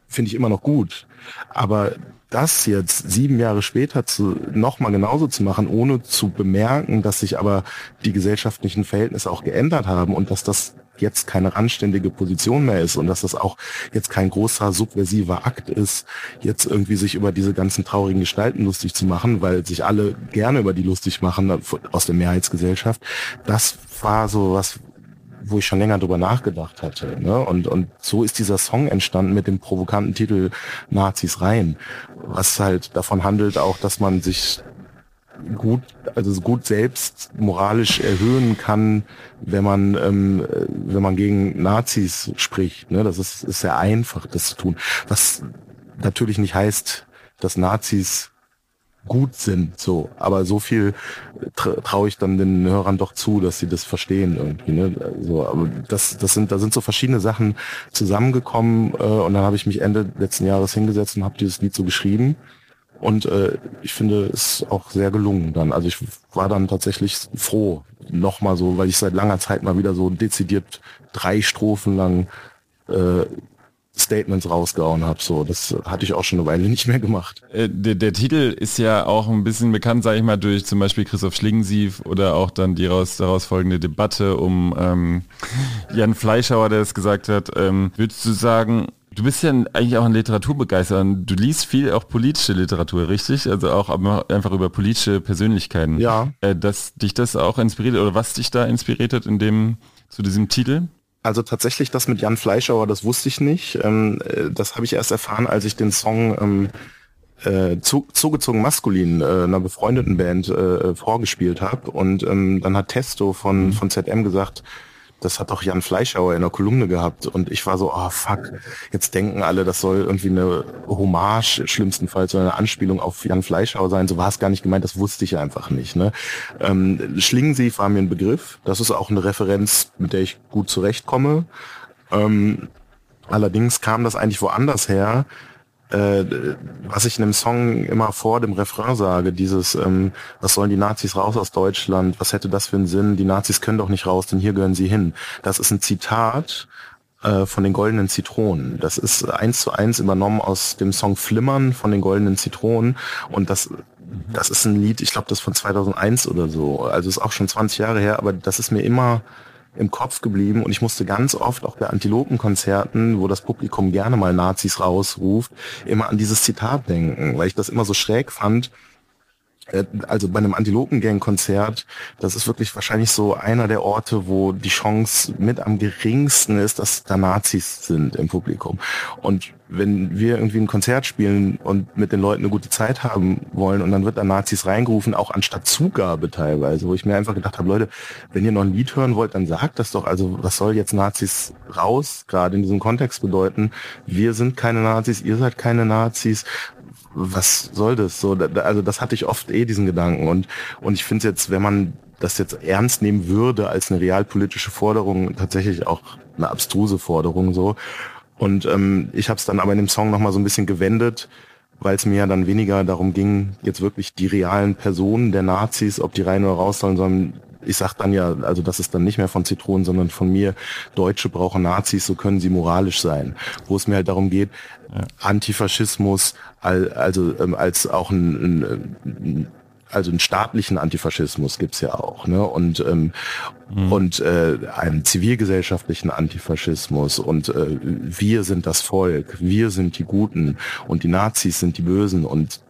finde ich immer noch gut. Aber das jetzt sieben Jahre später zu nochmal genauso zu machen, ohne zu bemerken, dass sich aber die gesellschaftlichen Verhältnisse auch geändert haben und dass das jetzt keine anständige Position mehr ist und dass das auch jetzt kein großer subversiver Akt ist, jetzt irgendwie sich über diese ganzen traurigen Gestalten lustig zu machen, weil sich alle gerne über die lustig machen aus der Mehrheitsgesellschaft. Das war so was, wo ich schon länger drüber nachgedacht hatte. Ne? Und, und so ist dieser Song entstanden mit dem provokanten Titel Nazis rein, was halt davon handelt auch, dass man sich gut, also gut selbst moralisch erhöhen kann, wenn man, ähm, wenn man gegen Nazis spricht. Ne? Das ist, ist sehr einfach, das zu tun. Was natürlich nicht heißt, dass Nazis gut sind, so. Aber so viel traue ich dann den Hörern doch zu, dass sie das verstehen irgendwie, ne? So, aber das, das sind, da sind so verschiedene Sachen zusammengekommen äh, und dann habe ich mich Ende letzten Jahres hingesetzt und habe dieses Lied so geschrieben. Und äh, ich finde es auch sehr gelungen dann. Also ich war dann tatsächlich froh, nochmal so, weil ich seit langer Zeit mal wieder so dezidiert drei Strophen lang äh, Statements rausgehauen habe. So, das hatte ich auch schon eine Weile nicht mehr gemacht. Äh, der, der, Titel ist ja auch ein bisschen bekannt, sage ich mal, durch zum Beispiel Christoph Schlingensief oder auch dann die raus, daraus folgende Debatte um ähm, Jan Fleischhauer, der es gesagt hat. Ähm, würdest du sagen, Du bist ja eigentlich auch ein Literaturbegeisterter. Du liest viel auch politische Literatur, richtig? Also auch einfach über politische Persönlichkeiten. Ja. Äh, dass dich das auch inspiriert oder was dich da inspiriert hat in dem zu diesem Titel? Also tatsächlich das mit Jan Fleischauer, das wusste ich nicht. Ähm, äh, das habe ich erst erfahren, als ich den Song ähm, äh, zu, zugezogen maskulin äh, einer befreundeten Band äh, vorgespielt habe. Und ähm, dann hat Testo von, von ZM gesagt, das hat doch Jan Fleischauer in der Kolumne gehabt und ich war so, oh fuck, jetzt denken alle, das soll irgendwie eine Hommage, schlimmstenfalls, oder eine Anspielung auf Jan Fleischauer sein. So war es gar nicht gemeint, das wusste ich einfach nicht. Ne? Ähm, Schlingensief war mir ein Begriff, das ist auch eine Referenz, mit der ich gut zurechtkomme. Ähm, allerdings kam das eigentlich woanders her, äh, was ich in dem Song immer vor dem Refrain sage, dieses, ähm, was sollen die Nazis raus aus Deutschland, was hätte das für einen Sinn, die Nazis können doch nicht raus, denn hier gehören sie hin. Das ist ein Zitat äh, von den goldenen Zitronen. Das ist eins zu eins übernommen aus dem Song Flimmern von den goldenen Zitronen und das das ist ein Lied, ich glaube, das von 2001 oder so. Also ist auch schon 20 Jahre her, aber das ist mir immer im Kopf geblieben und ich musste ganz oft auch bei Antilopenkonzerten, wo das Publikum gerne mal Nazis rausruft, immer an dieses Zitat denken, weil ich das immer so schräg fand, also bei einem Antilopen-Gang-Konzert, das ist wirklich wahrscheinlich so einer der Orte, wo die Chance mit am geringsten ist, dass da Nazis sind im Publikum. Und wenn wir irgendwie ein Konzert spielen und mit den Leuten eine gute Zeit haben wollen und dann wird da Nazis reingerufen, auch anstatt Zugabe teilweise, wo ich mir einfach gedacht habe, Leute, wenn ihr noch ein Lied hören wollt, dann sagt das doch. Also was soll jetzt Nazis raus, gerade in diesem Kontext bedeuten? Wir sind keine Nazis, ihr seid keine Nazis was soll das so? Also das hatte ich oft eh diesen Gedanken und und ich finde es jetzt, wenn man das jetzt ernst nehmen würde als eine realpolitische Forderung, tatsächlich auch eine abstruse Forderung so. Und ähm, ich habe es dann aber in dem Song nochmal so ein bisschen gewendet, weil es mir ja dann weniger darum ging, jetzt wirklich die realen Personen der Nazis, ob die rein oder raus sollen, sondern ich sag dann ja, also das ist dann nicht mehr von Zitronen, sondern von mir, Deutsche brauchen Nazis, so können sie moralisch sein. Wo es mir halt darum geht, ja. Antifaschismus, also ähm, als auch ein, ein also einen staatlichen Antifaschismus gibt's ja auch, ne? Und ähm, mhm. und äh, einen zivilgesellschaftlichen Antifaschismus und äh, wir sind das Volk, wir sind die Guten und die Nazis sind die Bösen und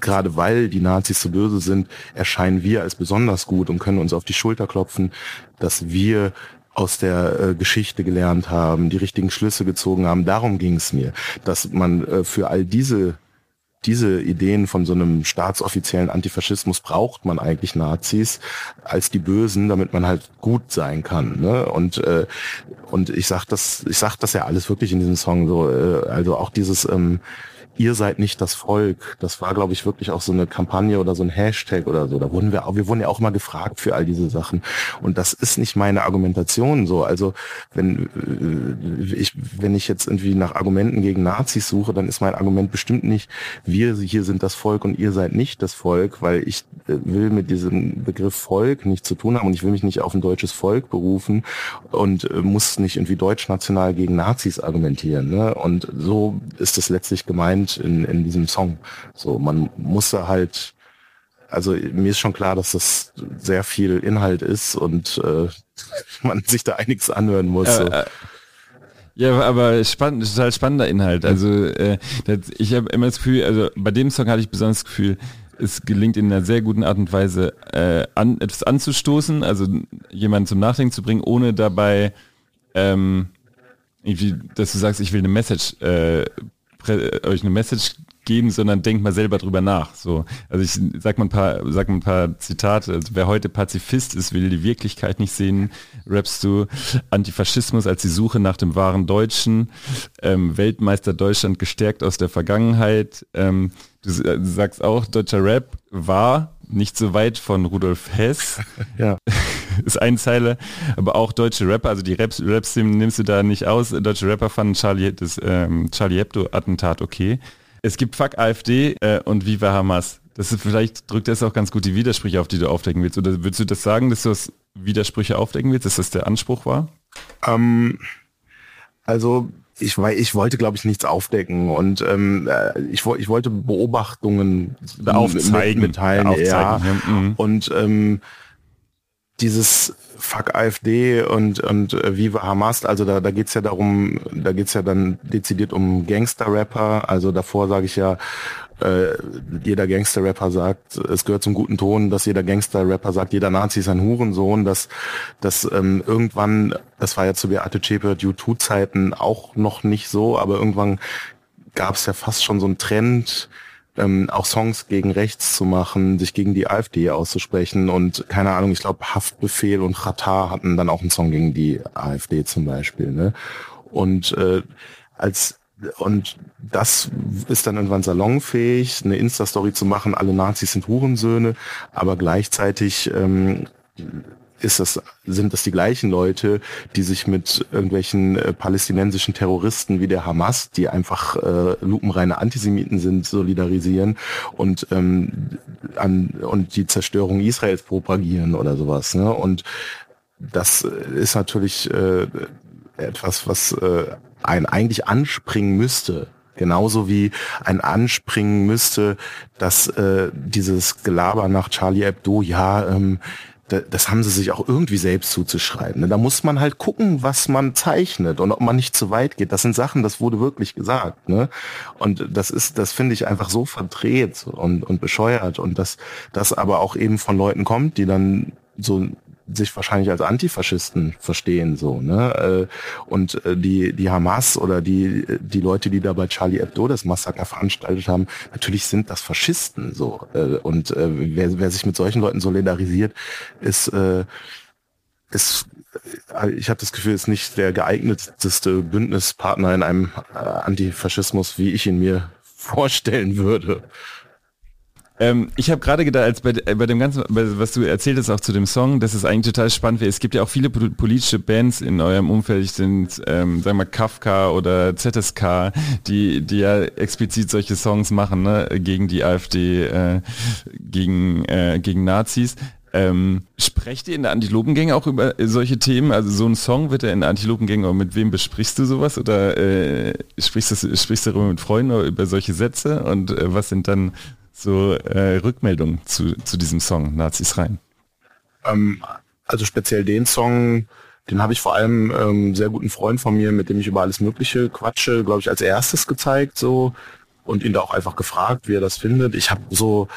gerade weil die Nazis so böse sind, erscheinen wir als besonders gut und können uns auf die Schulter klopfen, dass wir aus der äh, Geschichte gelernt haben, die richtigen Schlüsse gezogen haben. Darum ging es mir, dass man äh, für all diese diese Ideen von so einem staatsoffiziellen Antifaschismus braucht man eigentlich Nazis als die Bösen, damit man halt gut sein kann. Ne? Und äh, und ich sag das, ich sag das ja alles wirklich in diesem Song so, äh, also auch dieses ähm, ihr seid nicht das Volk. Das war, glaube ich, wirklich auch so eine Kampagne oder so ein Hashtag oder so. Da wurden wir auch, wir wurden ja auch mal gefragt für all diese Sachen. Und das ist nicht meine Argumentation so. Also wenn äh, ich, wenn ich jetzt irgendwie nach Argumenten gegen Nazis suche, dann ist mein Argument bestimmt nicht, wir hier sind das Volk und ihr seid nicht das Volk, weil ich äh, will mit diesem Begriff Volk nichts zu tun haben und ich will mich nicht auf ein deutsches Volk berufen und äh, muss nicht irgendwie deutschnational gegen Nazis argumentieren. Ne? Und so ist es letztlich gemeint Element in, in diesem Song. So, man muss da halt, also mir ist schon klar, dass das sehr viel Inhalt ist und äh, *laughs* man sich da einiges anhören muss. So. Äh, ja, aber spannend, total spannender Inhalt. Also äh, das, ich habe immer das Gefühl, also bei dem Song hatte ich besonders das Gefühl, es gelingt in einer sehr guten Art und Weise, äh, an, etwas anzustoßen, also jemanden zum Nachdenken zu bringen, ohne dabei ähm, irgendwie, dass du sagst, ich will eine Message äh, euch eine Message geben, sondern denkt mal selber drüber nach. So, also ich sag mal ein paar, sag mal ein paar Zitate. Also wer heute Pazifist ist, will die Wirklichkeit nicht sehen. Rappst du Antifaschismus als die Suche nach dem wahren Deutschen, ähm, Weltmeister Deutschland gestärkt aus der Vergangenheit. Ähm, du, äh, du sagst auch, deutscher Rap war nicht so weit von Rudolf Hess. ja. *laughs* *laughs* ist eine Zeile, aber auch deutsche Rapper, also die Raps, Raps nimmst du da nicht aus. Deutsche Rapper fanden Charlie, das ähm, Charlie Hebdo-Attentat okay. Es gibt Fuck AfD äh, und Viva Hamas. Das ist vielleicht drückt das auch ganz gut die Widersprüche auf, die du aufdecken willst. Oder würdest du das sagen, dass du das Widersprüche aufdecken willst, dass das der Anspruch war? Ähm, also ich, ich wollte, glaube ich, nichts aufdecken und ähm, äh, ich, ich wollte Beobachtungen aufzeigen, mitteilen. Aufzeigen, ja. ja. Mhm. Und ähm, dieses Fuck AfD und, und äh, Viva Hamas, also da, da geht's ja darum, da geht's ja dann dezidiert um Gangster-Rapper. Also davor sage ich ja, äh, jeder Gangster-Rapper sagt, es gehört zum guten Ton, dass jeder Gangster-Rapper sagt, jeder Nazi ist ein Hurensohn, dass, dass ähm, irgendwann, das war ja zu Beate Zschäpe U2-Zeiten auch noch nicht so, aber irgendwann gab es ja fast schon so einen Trend, ähm, auch Songs gegen rechts zu machen, sich gegen die AfD auszusprechen und keine Ahnung, ich glaube Haftbefehl und Qatar hatten dann auch einen Song gegen die AfD zum Beispiel. Ne? Und äh, als und das ist dann irgendwann salonfähig, eine Insta-Story zu machen, alle Nazis sind Hurensöhne, aber gleichzeitig ähm, ist das, sind das die gleichen Leute, die sich mit irgendwelchen äh, palästinensischen Terroristen wie der Hamas, die einfach äh, lupenreine Antisemiten sind, solidarisieren und ähm, an und die Zerstörung Israels propagieren oder sowas. Ne? Und das ist natürlich äh, etwas, was äh, ein eigentlich anspringen müsste, Genauso wie ein Anspringen müsste, dass äh, dieses Gelaber nach Charlie Hebdo, ja, ähm, das haben sie sich auch irgendwie selbst zuzuschreiben. Ne? Da muss man halt gucken, was man zeichnet und ob man nicht zu weit geht. Das sind Sachen, das wurde wirklich gesagt. Ne? Und das ist, das finde ich einfach so verdreht und, und bescheuert und dass das aber auch eben von Leuten kommt, die dann so sich wahrscheinlich als Antifaschisten verstehen so ne äh, und äh, die die Hamas oder die die Leute die da bei Charlie Hebdo das Massaker veranstaltet haben natürlich sind das Faschisten so äh, und wer, wer sich mit solchen Leuten solidarisiert ist ist ich habe das Gefühl, ist nicht der geeignetste Bündnispartner in einem Antifaschismus, wie ich ihn mir vorstellen würde. Ähm, ich habe gerade gedacht, als bei, äh, bei dem ganzen, was du erzählt hast auch zu dem Song, dass es eigentlich total spannend wäre. Es gibt ja auch viele politische Bands in eurem Umfeld, sind, ähm, sagen wir Kafka oder ZSK, die, die ja explizit solche Songs machen, ne, gegen die AfD, äh, gegen, äh, gegen Nazis. Ähm, sprecht ihr in der Antilopengänge auch über solche Themen? Also so ein Song wird er in der Antilopengänge, aber mit wem besprichst du sowas? Oder äh, sprichst, du, sprichst du darüber mit Freunden oder über solche Sätze? Und äh, was sind dann so äh, Rückmeldungen zu, zu diesem Song Nazis rein? Ähm, also speziell den Song, den habe ich vor allem ähm, sehr guten Freund von mir, mit dem ich über alles Mögliche quatsche, glaube ich, als erstes gezeigt so und ihn da auch einfach gefragt, wie er das findet. Ich habe so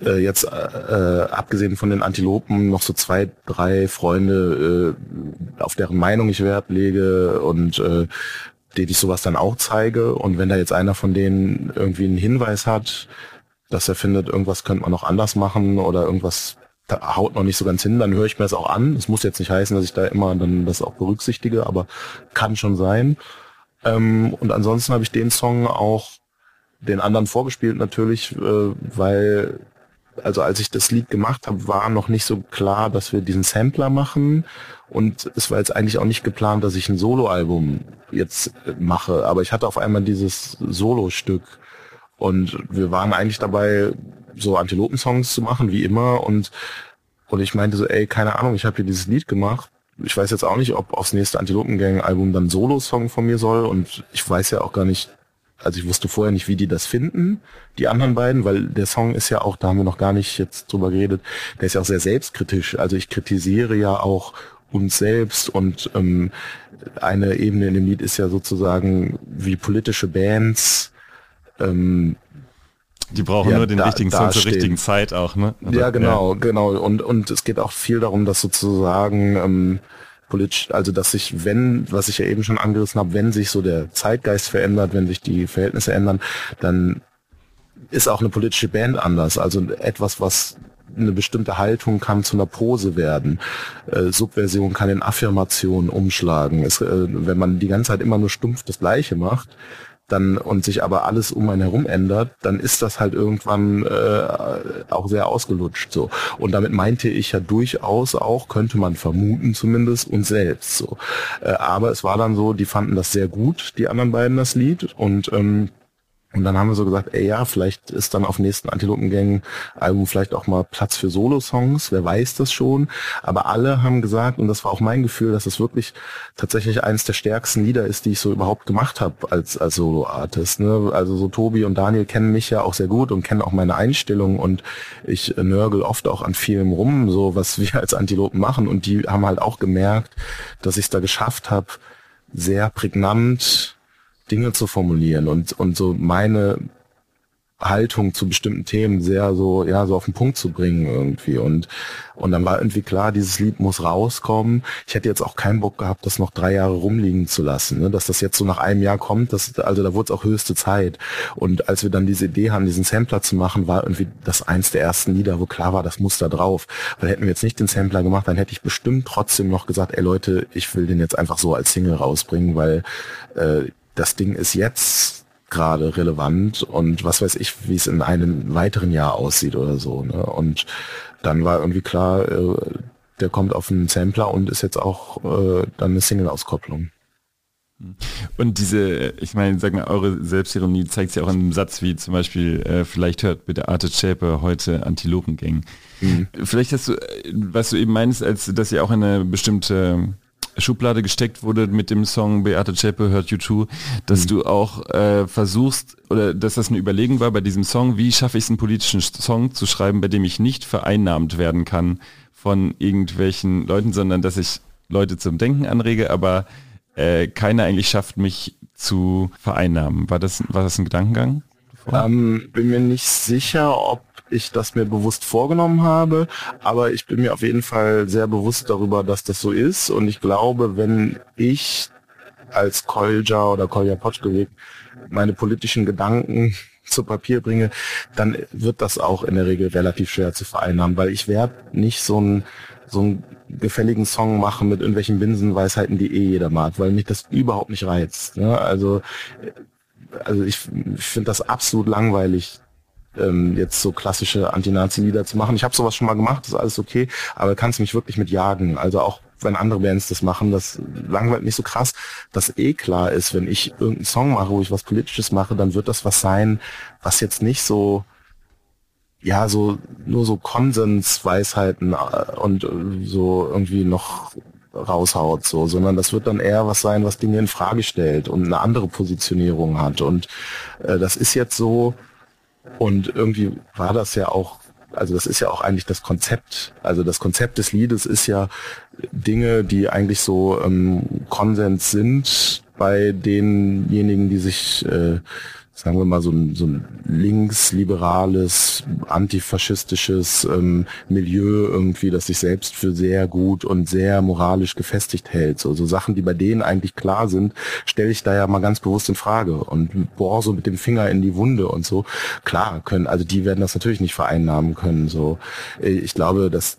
äh, jetzt äh, äh, abgesehen von den Antilopen noch so zwei, drei Freunde, äh, auf deren Meinung ich Wert lege und äh, denen ich sowas dann auch zeige. Und wenn da jetzt einer von denen irgendwie einen Hinweis hat, dass er findet, irgendwas könnte man noch anders machen oder irgendwas haut noch nicht so ganz hin, dann höre ich mir das auch an. Es muss jetzt nicht heißen, dass ich da immer dann das auch berücksichtige, aber kann schon sein. Ähm, und ansonsten habe ich den Song auch den anderen vorgespielt natürlich, äh, weil also als ich das Lied gemacht habe, war noch nicht so klar, dass wir diesen Sampler machen und es war jetzt eigentlich auch nicht geplant, dass ich ein Soloalbum jetzt mache, aber ich hatte auf einmal dieses Solo-Stück und wir waren eigentlich dabei, so Antilopen-Songs zu machen, wie immer. Und, und ich meinte so, ey, keine Ahnung, ich habe hier dieses Lied gemacht. Ich weiß jetzt auch nicht, ob aufs nächste Antilopengang-Album dann Solo-Song von mir soll. Und ich weiß ja auch gar nicht, also ich wusste vorher nicht, wie die das finden, die anderen beiden, weil der Song ist ja auch, da haben wir noch gar nicht jetzt drüber geredet, der ist ja auch sehr selbstkritisch. Also ich kritisiere ja auch uns selbst und ähm, eine Ebene in dem Lied ist ja sozusagen, wie politische Bands ähm, die brauchen ja, nur den da, richtigen Song zur richtigen Zeit auch, ne? Also, ja, genau, ja. genau. Und, und es geht auch viel darum, dass sozusagen ähm, politisch, also dass sich, wenn, was ich ja eben schon angerissen habe, wenn sich so der Zeitgeist verändert, wenn sich die Verhältnisse ändern, dann ist auch eine politische Band anders. Also etwas, was eine bestimmte Haltung kann zu einer Pose werden. Äh, Subversion kann in Affirmation umschlagen. Es, äh, wenn man die ganze Zeit immer nur stumpf das Gleiche macht, dann und sich aber alles um einen herum ändert, dann ist das halt irgendwann äh, auch sehr ausgelutscht so. Und damit meinte ich ja durchaus auch, könnte man vermuten zumindest, uns selbst so. Äh, aber es war dann so, die fanden das sehr gut, die anderen beiden das Lied und ähm, und dann haben wir so gesagt, ey ja, vielleicht ist dann auf nächsten Antilopengang-Album vielleicht auch mal Platz für Solo-Songs, wer weiß das schon. Aber alle haben gesagt, und das war auch mein Gefühl, dass es wirklich tatsächlich eines der stärksten Lieder ist, die ich so überhaupt gemacht habe als, als Solo-Artist. Ne? Also so Tobi und Daniel kennen mich ja auch sehr gut und kennen auch meine Einstellung und ich nörgel oft auch an vielem rum, so was *laughs* wir als Antilopen machen. Und die haben halt auch gemerkt, dass ich es da geschafft habe, sehr prägnant Dinge zu formulieren und, und so meine Haltung zu bestimmten Themen sehr so, ja, so auf den Punkt zu bringen irgendwie. Und, und dann war irgendwie klar, dieses Lied muss rauskommen. Ich hätte jetzt auch keinen Bock gehabt, das noch drei Jahre rumliegen zu lassen. Ne? Dass das jetzt so nach einem Jahr kommt, das, also da wurde es auch höchste Zeit. Und als wir dann diese Idee haben, diesen Sampler zu machen, war irgendwie das eins der ersten Lieder, wo klar war, das muss da drauf. Weil hätten wir jetzt nicht den Sampler gemacht, dann hätte ich bestimmt trotzdem noch gesagt, ey Leute, ich will den jetzt einfach so als Single rausbringen, weil äh, das Ding ist jetzt gerade relevant und was weiß ich, wie es in einem weiteren Jahr aussieht oder so. Ne? Und dann war irgendwie klar, äh, der kommt auf einen Sampler und ist jetzt auch äh, dann eine Single-Auskopplung. Und diese, ich meine, sag mal, eure Selbstironie zeigt sich auch in einem Satz wie zum Beispiel, äh, vielleicht hört bitte Arte Shaper heute Antilopengang. Mhm. Vielleicht hast du, äh, was du eben meinst, als dass ihr auch eine bestimmte Schublade gesteckt wurde mit dem Song Beate Zschäpe hört U2, dass mhm. du auch äh, versuchst oder dass das eine Überlegung war bei diesem Song, wie schaffe ich es einen politischen Song zu schreiben, bei dem ich nicht vereinnahmt werden kann von irgendwelchen Leuten, sondern dass ich Leute zum Denken anrege, aber äh, keiner eigentlich schafft, mich zu vereinnahmen. War das, war das ein Gedankengang? Ähm, bin mir nicht sicher, ob ich das mir bewusst vorgenommen habe, aber ich bin mir auf jeden Fall sehr bewusst darüber, dass das so ist und ich glaube, wenn ich als Kolja oder Kolja Potschkeweg meine politischen Gedanken *laughs* zu Papier bringe, dann wird das auch in der Regel relativ schwer zu vereinnahmen, weil ich werde nicht so ein so einen gefälligen Song machen mit irgendwelchen Binsenweisheiten, die eh jeder mag, weil mich das überhaupt nicht reizt. Ne? Also, also ich, ich finde das absolut langweilig, ähm, jetzt so klassische Anti-Nazi-Lieder zu machen. Ich habe sowas schon mal gemacht, ist alles okay, aber kannst mich wirklich mit jagen. Also auch wenn andere Bands das machen, das langweilt mich so krass, dass eh klar ist, wenn ich irgendeinen Song mache, wo ich was Politisches mache, dann wird das was sein, was jetzt nicht so ja, so nur so Konsensweisheiten äh, und äh, so irgendwie noch raushaut, so, sondern das wird dann eher was sein, was Dinge in Frage stellt und eine andere Positionierung hat. Und äh, das ist jetzt so, und irgendwie war das ja auch, also das ist ja auch eigentlich das Konzept. Also das Konzept des Liedes ist ja Dinge, die eigentlich so ähm, Konsens sind bei denjenigen, die sich äh, sagen wir mal, so ein, so ein linksliberales, antifaschistisches ähm, Milieu irgendwie, das sich selbst für sehr gut und sehr moralisch gefestigt hält. So, so Sachen, die bei denen eigentlich klar sind, stelle ich da ja mal ganz bewusst in Frage und bohr so mit dem Finger in die Wunde und so. Klar können, also die werden das natürlich nicht vereinnahmen können. So, ich glaube, dass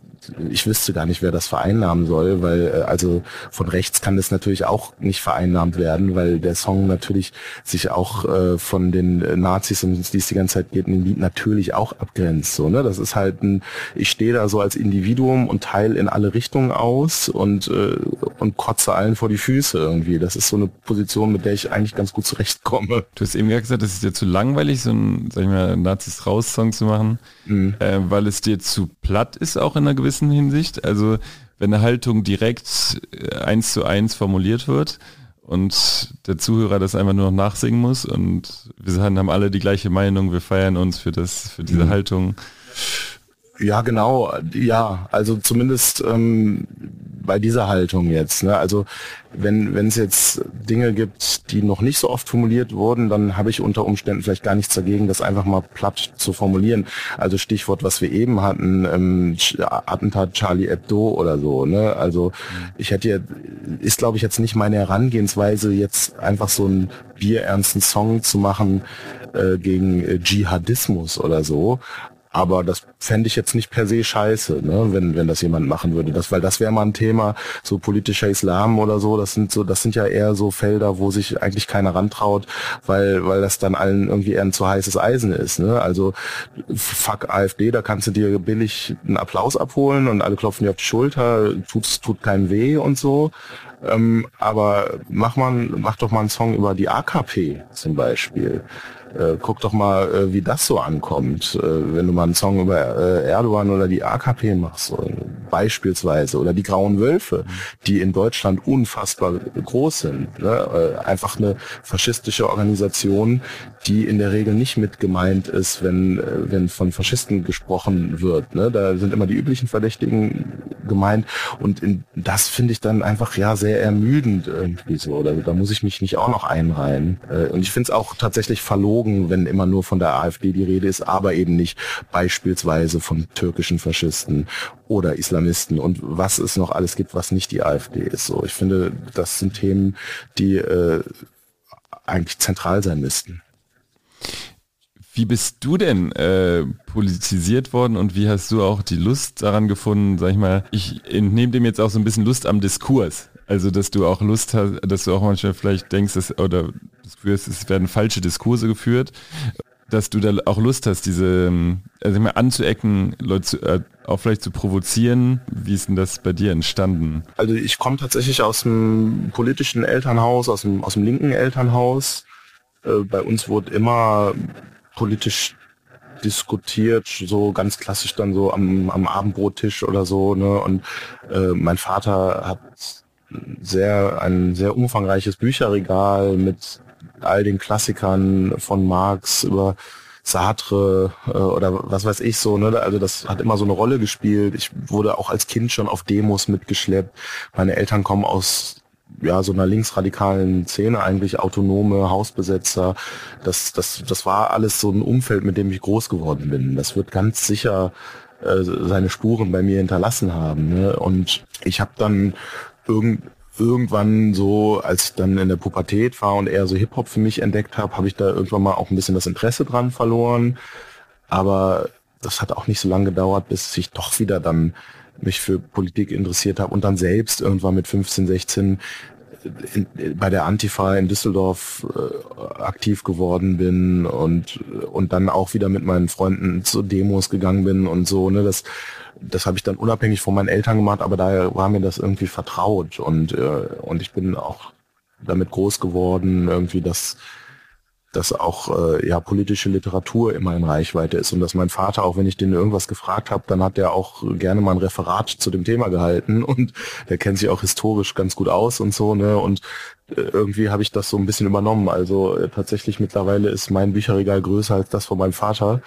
ich wüsste gar nicht, wer das vereinnahmen soll, weil äh, also von rechts kann das natürlich auch nicht vereinnahmt werden, weil der Song natürlich sich auch äh, von den äh, Nazis, um die es die ganze Zeit geht, in dem Lied natürlich auch abgrenzt. So, ne? Das ist halt ein, ich stehe da so als Individuum und teile in alle Richtungen aus und, äh, und kotze allen vor die Füße irgendwie. Das ist so eine Position, mit der ich eigentlich ganz gut zurechtkomme. Du hast eben gesagt, es ist dir zu langweilig, so ein, sag ich mal, Nazis raus Song zu machen, mhm. äh, weil es dir zu platt ist auch in einer gewissen gewissen Hinsicht. Also wenn eine Haltung direkt äh, eins zu eins formuliert wird und der Zuhörer das einfach nur noch nachsingen muss und wir haben alle die gleiche Meinung, wir feiern uns für das, für diese mhm. Haltung. Ja, genau. Ja, also zumindest ähm, bei dieser Haltung jetzt. Ne? Also wenn wenn es jetzt Dinge gibt, die noch nicht so oft formuliert wurden, dann habe ich unter Umständen vielleicht gar nichts dagegen, das einfach mal platt zu formulieren. Also Stichwort, was wir eben hatten, ähm, Attentat Charlie Hebdo oder so. Ne? Also ich hätte ist glaube ich jetzt nicht meine Herangehensweise, jetzt einfach so einen bierernsten Song zu machen äh, gegen äh, Dschihadismus oder so. Aber das fände ich jetzt nicht per se scheiße, ne, wenn, wenn das jemand machen würde. Das, weil das wäre mal ein Thema, so politischer Islam oder so, das sind so, das sind ja eher so Felder, wo sich eigentlich keiner rantraut, weil, weil das dann allen irgendwie eher ein zu heißes Eisen ist. Ne? Also fuck AfD, da kannst du dir billig einen Applaus abholen und alle klopfen dir auf die Schulter, tut's, tut keinem weh und so. Ähm, aber mach mal, mach doch mal einen Song über die AKP zum Beispiel. Äh, guck doch mal, äh, wie das so ankommt, äh, wenn du mal einen Song über äh, Erdogan oder die AKP machst, beispielsweise, oder die Grauen Wölfe, die in Deutschland unfassbar groß sind. Ne? Äh, einfach eine faschistische Organisation, die in der Regel nicht mit gemeint ist, wenn, äh, wenn von Faschisten gesprochen wird. Ne? Da sind immer die üblichen Verdächtigen gemeint und in, das finde ich dann einfach ja sehr ermüdend irgendwie so. Oder da muss ich mich nicht auch noch einreihen. Und ich finde es auch tatsächlich verlogen, wenn immer nur von der AfD die Rede ist, aber eben nicht beispielsweise von türkischen Faschisten oder Islamisten und was es noch alles gibt, was nicht die AfD ist. So, ich finde, das sind Themen, die äh, eigentlich zentral sein müssten. Wie bist du denn äh, politisiert worden und wie hast du auch die Lust daran gefunden, sag ich mal, ich entnehme dem jetzt auch so ein bisschen Lust am Diskurs. Also dass du auch Lust hast, dass du auch manchmal vielleicht denkst, dass, oder das Gefühl hast, es werden falsche Diskurse geführt, dass du da auch Lust hast, diese, also mal anzuecken, Leute zu, äh, auch vielleicht zu provozieren. Wie ist denn das bei dir entstanden? Also ich komme tatsächlich aus dem politischen Elternhaus, aus dem, aus dem linken Elternhaus. Äh, bei uns wurde immer politisch diskutiert, so ganz klassisch dann so am, am Abendbrottisch oder so. Ne? Und äh, mein Vater hat sehr ein sehr umfangreiches Bücherregal mit all den Klassikern von Marx über Sartre äh, oder was weiß ich so, ne? Also das hat immer so eine Rolle gespielt. Ich wurde auch als Kind schon auf Demos mitgeschleppt. Meine Eltern kommen aus ja, so einer linksradikalen Szene eigentlich, autonome Hausbesetzer. Das, das, das war alles so ein Umfeld, mit dem ich groß geworden bin. Das wird ganz sicher äh, seine Spuren bei mir hinterlassen haben. Ne? Und ich habe dann irgend, irgendwann so, als ich dann in der Pubertät war und eher so Hip-Hop für mich entdeckt habe, habe ich da irgendwann mal auch ein bisschen das Interesse dran verloren. Aber das hat auch nicht so lange gedauert, bis ich doch wieder dann mich für Politik interessiert habe und dann selbst irgendwann mit 15, 16 in, bei der Antifa in Düsseldorf äh, aktiv geworden bin und und dann auch wieder mit meinen Freunden zu Demos gegangen bin und so ne das das habe ich dann unabhängig von meinen Eltern gemacht aber daher war mir das irgendwie vertraut und äh, und ich bin auch damit groß geworden irgendwie dass dass auch äh, ja politische Literatur immer in Reichweite ist und dass mein Vater auch wenn ich den irgendwas gefragt habe, dann hat er auch gerne mal ein Referat zu dem Thema gehalten *laughs* und der kennt sich auch historisch ganz gut aus und so ne und äh, irgendwie habe ich das so ein bisschen übernommen. Also äh, tatsächlich mittlerweile ist mein Bücherregal größer als das von meinem Vater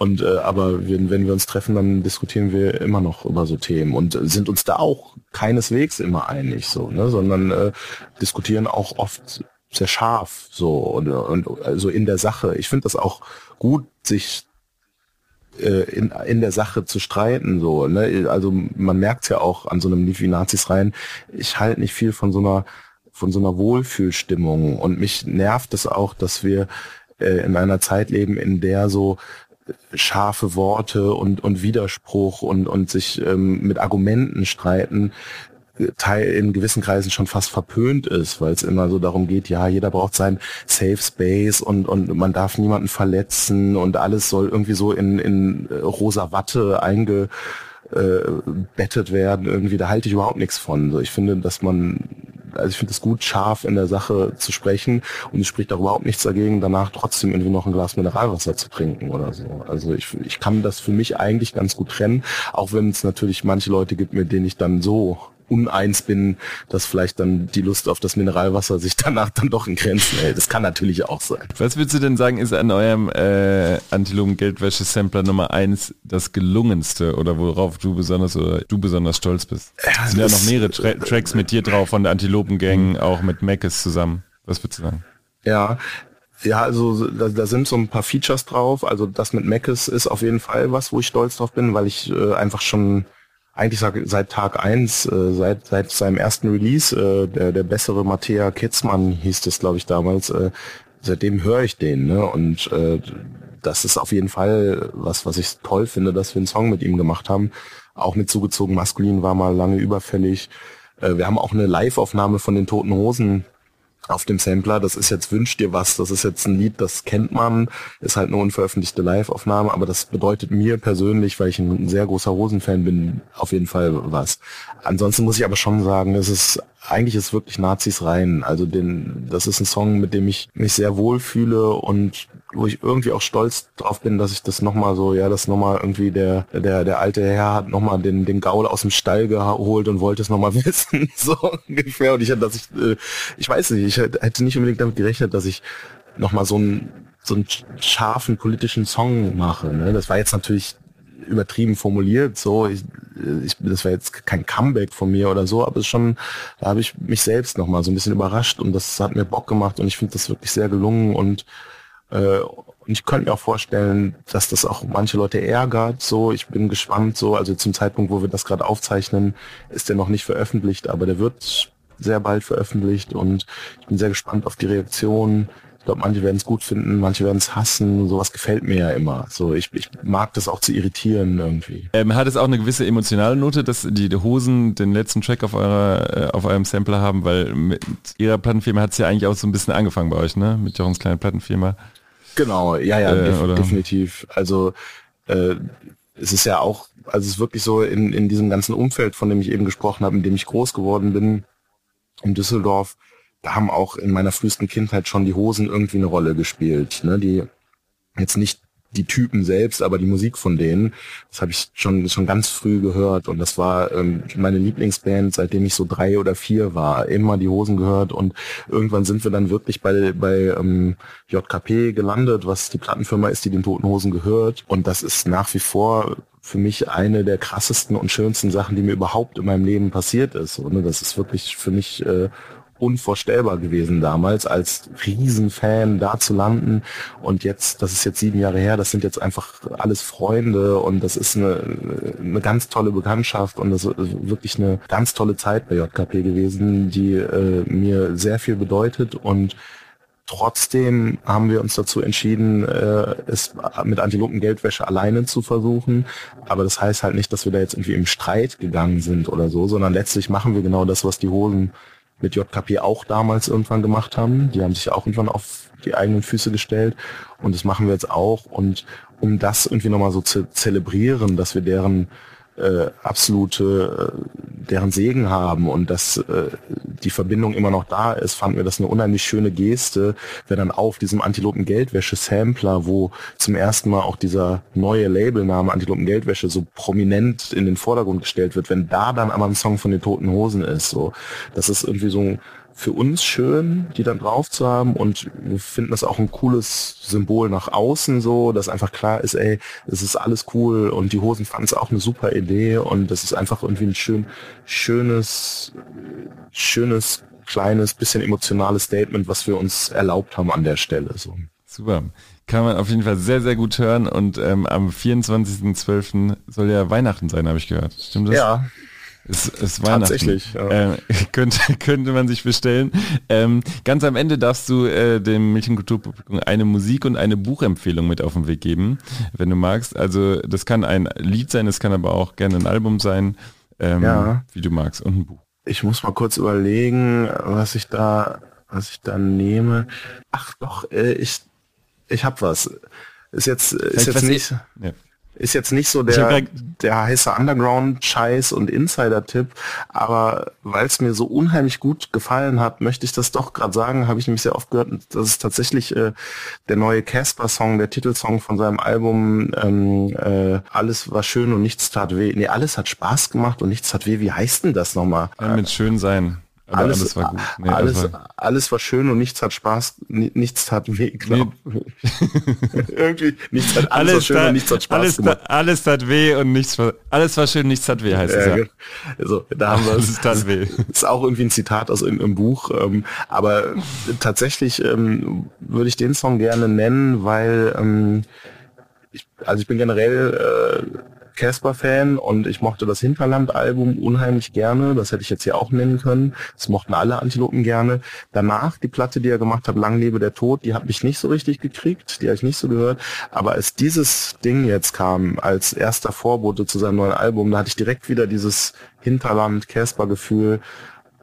und äh, aber wenn, wenn wir uns treffen, dann diskutieren wir immer noch über so Themen und sind uns da auch keineswegs immer einig so, ne, sondern äh, diskutieren auch oft sehr scharf so und, und also in der Sache. Ich finde das auch gut, sich äh, in, in der Sache zu streiten so ne also man merkt ja auch an so einem Lied wie Nazis rein ich halte nicht viel von so einer von so einer Wohlfühlstimmung und mich nervt es auch dass wir äh, in einer Zeit leben in der so scharfe Worte und und Widerspruch und und sich ähm, mit Argumenten streiten Teil in gewissen Kreisen schon fast verpönt ist, weil es immer so darum geht, ja, jeder braucht sein Safe Space und, und man darf niemanden verletzen und alles soll irgendwie so in, in äh, rosa Watte eingebettet werden. Irgendwie, da halte ich überhaupt nichts von. Ich finde, dass man, also ich finde es gut, scharf in der Sache zu sprechen und es spricht auch überhaupt nichts dagegen, danach trotzdem irgendwie noch ein Glas Mineralwasser zu trinken oder so. Also ich, ich kann das für mich eigentlich ganz gut trennen, auch wenn es natürlich manche Leute gibt, mit denen ich dann so uneins bin, dass vielleicht dann die Lust auf das Mineralwasser sich danach dann doch in Grenzen hält. Das kann natürlich auch sein. Was würdest du denn sagen, ist an eurem äh, Antilopen-Geldwäsche-Sampler Nummer eins das gelungenste oder worauf du besonders oder du besonders stolz bist? Ja, es sind ja noch mehrere Tra Tracks mit dir drauf von der Antilopen-Gang, auch mit Mackes zusammen. Was würdest du sagen? Ja, ja, also da, da sind so ein paar Features drauf. Also das mit Mackes ist auf jeden Fall was, wo ich stolz drauf bin, weil ich äh, einfach schon eigentlich seit Tag eins, äh, seit, seit seinem ersten Release, äh, der, der bessere Matthäa Kitzmann hieß es, glaube ich, damals, äh, seitdem höre ich den, ne? Und äh, das ist auf jeden Fall was, was ich toll finde, dass wir einen Song mit ihm gemacht haben. Auch mit zugezogen maskulin war mal lange überfällig. Äh, wir haben auch eine Live-Aufnahme von den Toten Hosen auf dem Sampler. Das ist jetzt Wünsch dir was. Das ist jetzt ein Lied, das kennt man, ist halt eine unveröffentlichte Live-Aufnahme, aber das bedeutet mir persönlich, weil ich ein sehr großer Rosen-Fan bin, auf jeden Fall was. Ansonsten muss ich aber schon sagen, es ist eigentlich ist wirklich Nazis rein. Also den, das ist ein Song, mit dem ich mich sehr wohl fühle und wo ich irgendwie auch stolz drauf bin, dass ich das nochmal so, ja, das nochmal irgendwie der, der, der alte Herr hat nochmal den, den Gaul aus dem Stall geholt und wollte es nochmal *laughs* wissen, so ungefähr. Und ich dass ich, äh, ich weiß nicht, ich hätte nicht unbedingt damit gerechnet, dass ich nochmal so einen, so einen scharfen politischen Song mache. Ne? Das war jetzt natürlich übertrieben formuliert, so, ich, ich, das war jetzt kein Comeback von mir oder so, aber es ist schon, da habe ich mich selbst nochmal so ein bisschen überrascht und das hat mir Bock gemacht und ich finde das wirklich sehr gelungen und äh, und ich könnte mir auch vorstellen, dass das auch manche Leute ärgert. So, ich bin gespannt. So, also zum Zeitpunkt, wo wir das gerade aufzeichnen, ist der noch nicht veröffentlicht, aber der wird sehr bald veröffentlicht und ich bin sehr gespannt auf die Reaktion. Ich glaube, manche werden es gut finden, manche werden es hassen. Sowas gefällt mir ja immer. So, ich, ich mag das auch zu irritieren irgendwie. Ähm, hat es auch eine gewisse emotionale Note, dass die, die Hosen den letzten Track auf eurer äh, auf eurem Sampler haben, weil mit ihrer Plattenfirma hat es ja eigentlich auch so ein bisschen angefangen bei euch, ne? Mit Jochens kleinen Plattenfirma. Genau, ja, ja, äh, def definitiv. Also äh, es ist ja auch, also es ist wirklich so in, in diesem ganzen Umfeld, von dem ich eben gesprochen habe, in dem ich groß geworden bin, in Düsseldorf, da haben auch in meiner frühesten Kindheit schon die Hosen irgendwie eine Rolle gespielt. Ne? Die jetzt nicht die Typen selbst, aber die Musik von denen, das habe ich schon schon ganz früh gehört und das war ähm, meine Lieblingsband, seitdem ich so drei oder vier war. Immer die Hosen gehört und irgendwann sind wir dann wirklich bei bei ähm, JKP gelandet, was die Plattenfirma ist, die den Toten Hosen gehört und das ist nach wie vor für mich eine der krassesten und schönsten Sachen, die mir überhaupt in meinem Leben passiert ist. Und ne, das ist wirklich für mich äh, unvorstellbar gewesen damals, als Riesenfan da zu landen. Und jetzt, das ist jetzt sieben Jahre her, das sind jetzt einfach alles Freunde und das ist eine, eine ganz tolle Bekanntschaft und das ist wirklich eine ganz tolle Zeit bei JKP gewesen, die äh, mir sehr viel bedeutet und Trotzdem haben wir uns dazu entschieden, äh, es mit Antilopen-Geldwäsche alleine zu versuchen. Aber das heißt halt nicht, dass wir da jetzt irgendwie im Streit gegangen sind oder so, sondern letztlich machen wir genau das, was die Hosen mit JKP auch damals irgendwann gemacht haben. Die haben sich auch irgendwann auf die eigenen Füße gestellt und das machen wir jetzt auch. Und um das irgendwie nochmal so zu zelebrieren, dass wir deren äh, absolute, äh, deren Segen haben und dass äh, die Verbindung immer noch da ist, fanden wir das eine unheimlich schöne Geste, wenn dann auf diesem Antilopen Geldwäsche Sampler, wo zum ersten Mal auch dieser neue Labelname Antilopen Geldwäsche so prominent in den Vordergrund gestellt wird, wenn da dann einmal ein Song von den Toten Hosen ist, so, das ist irgendwie so ein für uns schön, die dann drauf zu haben und wir finden das auch ein cooles Symbol nach außen so, dass einfach klar ist, ey, es ist alles cool und die Hosen fanden es auch eine super Idee und das ist einfach irgendwie ein schön, schönes, schönes, kleines, bisschen emotionales Statement, was wir uns erlaubt haben an der Stelle. So. Super. Kann man auf jeden Fall sehr, sehr gut hören und ähm, am 24.12. soll ja Weihnachten sein, habe ich gehört. Stimmt das? Ja, es, es Weihnachten. Tatsächlich. Ja. *laughs* Äh, könnte, könnte man sich bestellen. Ähm, ganz am Ende darfst du äh, dem Mädchenkulturpublikum eine Musik- und eine Buchempfehlung mit auf den Weg geben, wenn du magst. Also das kann ein Lied sein, es kann aber auch gerne ein Album sein, ähm, ja. wie du magst, und ein Buch. Ich muss mal kurz überlegen, was ich da, was ich da nehme. Ach doch, äh, ich, ich hab was. Ist jetzt, ist jetzt nicht. Ja. Ist jetzt nicht so der, der heiße Underground-Scheiß und Insider-Tipp, aber weil es mir so unheimlich gut gefallen hat, möchte ich das doch gerade sagen, habe ich nämlich sehr oft gehört, das ist tatsächlich äh, der neue Casper-Song, der Titelsong von seinem Album ähm, äh, Alles war schön und nichts tat weh. Nee, alles hat Spaß gemacht und nichts tat weh. Wie heißt denn das nochmal? Ja, mit schön sein. Aber alles, alles war gut. Nee, alles, war... alles war schön und nichts hat Spaß, nichts tat weh, glaub. Nee. *laughs* Irgendwie, nichts hat alles, alles schön da, und nichts hat Spaß alles gemacht. Da, alles tat weh und nichts war, alles war schön, nichts hat weh, heißt ja, es ja. Also, da haben wir es. tat weh. *laughs* Ist auch irgendwie ein Zitat aus irgendeinem Buch, ähm, aber tatsächlich ähm, würde ich den Song gerne nennen, weil ähm, ich, also ich bin generell äh, Casper-Fan und ich mochte das Hinterland-Album unheimlich gerne. Das hätte ich jetzt hier auch nennen können. Das mochten alle Antilopen gerne. Danach die Platte, die er gemacht hat, Lang lebe der Tod, die hat mich nicht so richtig gekriegt. Die habe ich nicht so gehört. Aber als dieses Ding jetzt kam, als erster Vorbote zu seinem neuen Album, da hatte ich direkt wieder dieses Hinterland-Casper-Gefühl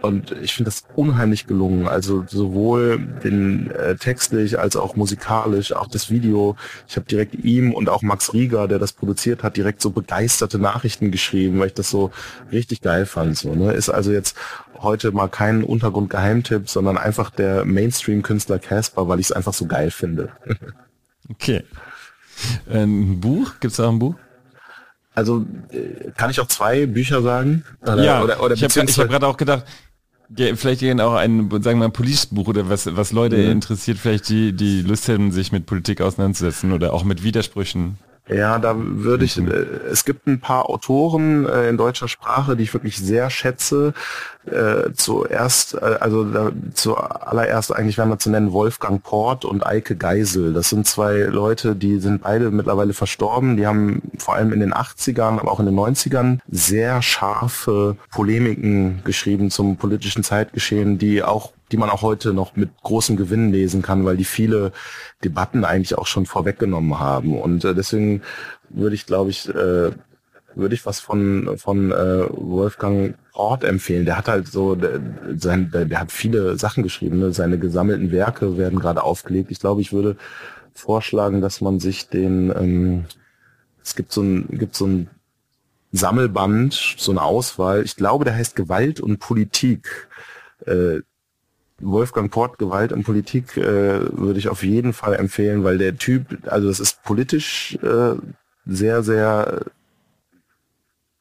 und ich finde das unheimlich gelungen. Also sowohl den äh, textlich als auch musikalisch, auch das Video. Ich habe direkt ihm und auch Max Rieger, der das produziert hat, direkt so begeisterte Nachrichten geschrieben, weil ich das so richtig geil fand. So, ne? Ist also jetzt heute mal kein Untergrundgeheimtipp, sondern einfach der Mainstream-Künstler Casper, weil ich es einfach so geil finde. *laughs* okay. Ein Buch? Gibt es auch ein Buch? Also äh, kann ich auch zwei Bücher sagen? Oder, ja, oder, oder ich habe hab gerade auch gedacht, vielleicht gehen auch ein, sagen wir mal, Polizbuch oder was, was Leute mhm. interessiert, vielleicht die, die Lust haben, sich mit Politik auseinanderzusetzen oder auch mit Widersprüchen. Ja, da würde ich, mhm. äh, es gibt ein paar Autoren äh, in deutscher Sprache, die ich wirklich sehr schätze. Äh, zuerst, äh, also da, zuallererst eigentlich werden wir zu nennen Wolfgang Port und Eike Geisel. Das sind zwei Leute, die sind beide mittlerweile verstorben. Die haben vor allem in den 80ern, aber auch in den 90ern sehr scharfe Polemiken geschrieben zum politischen Zeitgeschehen, die auch die man auch heute noch mit großem Gewinn lesen kann, weil die viele Debatten eigentlich auch schon vorweggenommen haben. Und äh, deswegen würde ich, glaube ich, äh, würde ich was von von äh, Wolfgang Ort empfehlen. Der hat halt so, der, sein, der, der hat viele Sachen geschrieben. Ne? Seine gesammelten Werke werden gerade aufgelegt. Ich glaube, ich würde vorschlagen, dass man sich den, ähm, es gibt so ein, gibt so ein Sammelband, so eine Auswahl. Ich glaube, der heißt Gewalt und Politik. Äh, Wolfgang Port, Gewalt und Politik, äh, würde ich auf jeden Fall empfehlen, weil der Typ, also das ist politisch äh, sehr, sehr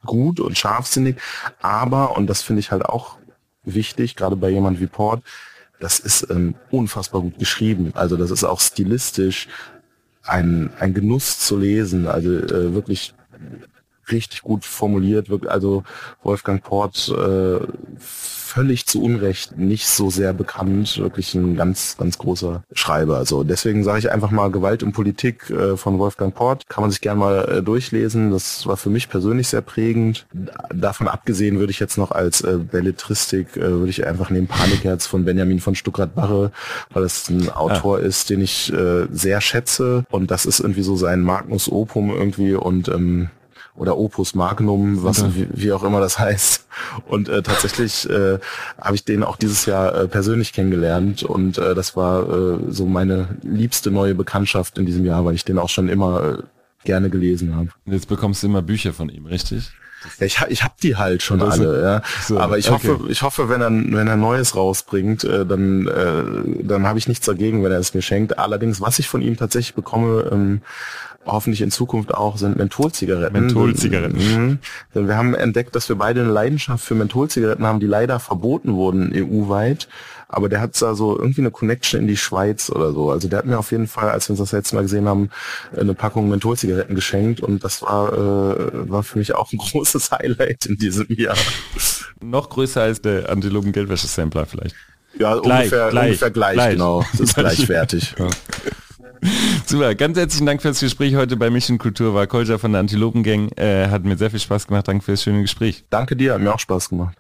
gut und scharfsinnig, aber, und das finde ich halt auch wichtig, gerade bei jemand wie Port, das ist ähm, unfassbar gut geschrieben. Also das ist auch stilistisch ein, ein Genuss zu lesen. Also äh, wirklich richtig gut formuliert. Also Wolfgang Port äh, völlig zu Unrecht nicht so sehr bekannt, wirklich ein ganz, ganz großer Schreiber. Also deswegen sage ich einfach mal Gewalt und Politik äh, von Wolfgang Port. Kann man sich gerne mal äh, durchlesen. Das war für mich persönlich sehr prägend. Davon abgesehen würde ich jetzt noch als äh, Belletristik, äh, würde ich einfach nehmen Panikherz von Benjamin von Stuckrad-Barre, weil es ein Autor ja. ist, den ich äh, sehr schätze. Und das ist irgendwie so sein Magnus Opum irgendwie und ähm, oder Opus Magnum, was okay. wie, wie, auch immer das heißt. Und äh, tatsächlich äh, habe ich den auch dieses Jahr äh, persönlich kennengelernt und äh, das war äh, so meine liebste neue Bekanntschaft in diesem Jahr, weil ich den auch schon immer äh, gerne gelesen habe. Jetzt bekommst du immer Bücher von ihm, richtig? Ja, ich, ich habe die halt schon alle, so, ja. So, aber ich okay. hoffe, ich hoffe, wenn er wenn er Neues rausbringt, äh, dann äh, dann habe ich nichts dagegen, wenn er es mir schenkt. Allerdings, was ich von ihm tatsächlich bekomme, ähm, hoffentlich in Zukunft auch, sind Mentholzigaretten. Mentholzigaretten. Mhm. Denn wir haben entdeckt, dass wir beide eine Leidenschaft für Mentholzigaretten haben, die leider verboten wurden EU-weit. Aber der hat da so irgendwie eine Connection in die Schweiz oder so. Also der hat mir auf jeden Fall, als wir uns das letzte Mal gesehen haben, eine Packung Mentholzigaretten geschenkt und das war, äh, war für mich auch ein *laughs* großes Highlight in diesem Jahr. Noch größer als der Antilopen Geldwäsche-Sampler vielleicht. Ja, gleich, ungefähr, gleich, ungefähr gleich, gleich, genau. Das ist *laughs* gleichwertig. Ja. *laughs* Super, ganz herzlichen Dank fürs Gespräch heute bei Mission Kultur. War Kolja von der Antilopen Gang. Äh, hat mir sehr viel Spaß gemacht. Danke fürs schöne Gespräch. Danke dir, hat mir auch Spaß gemacht.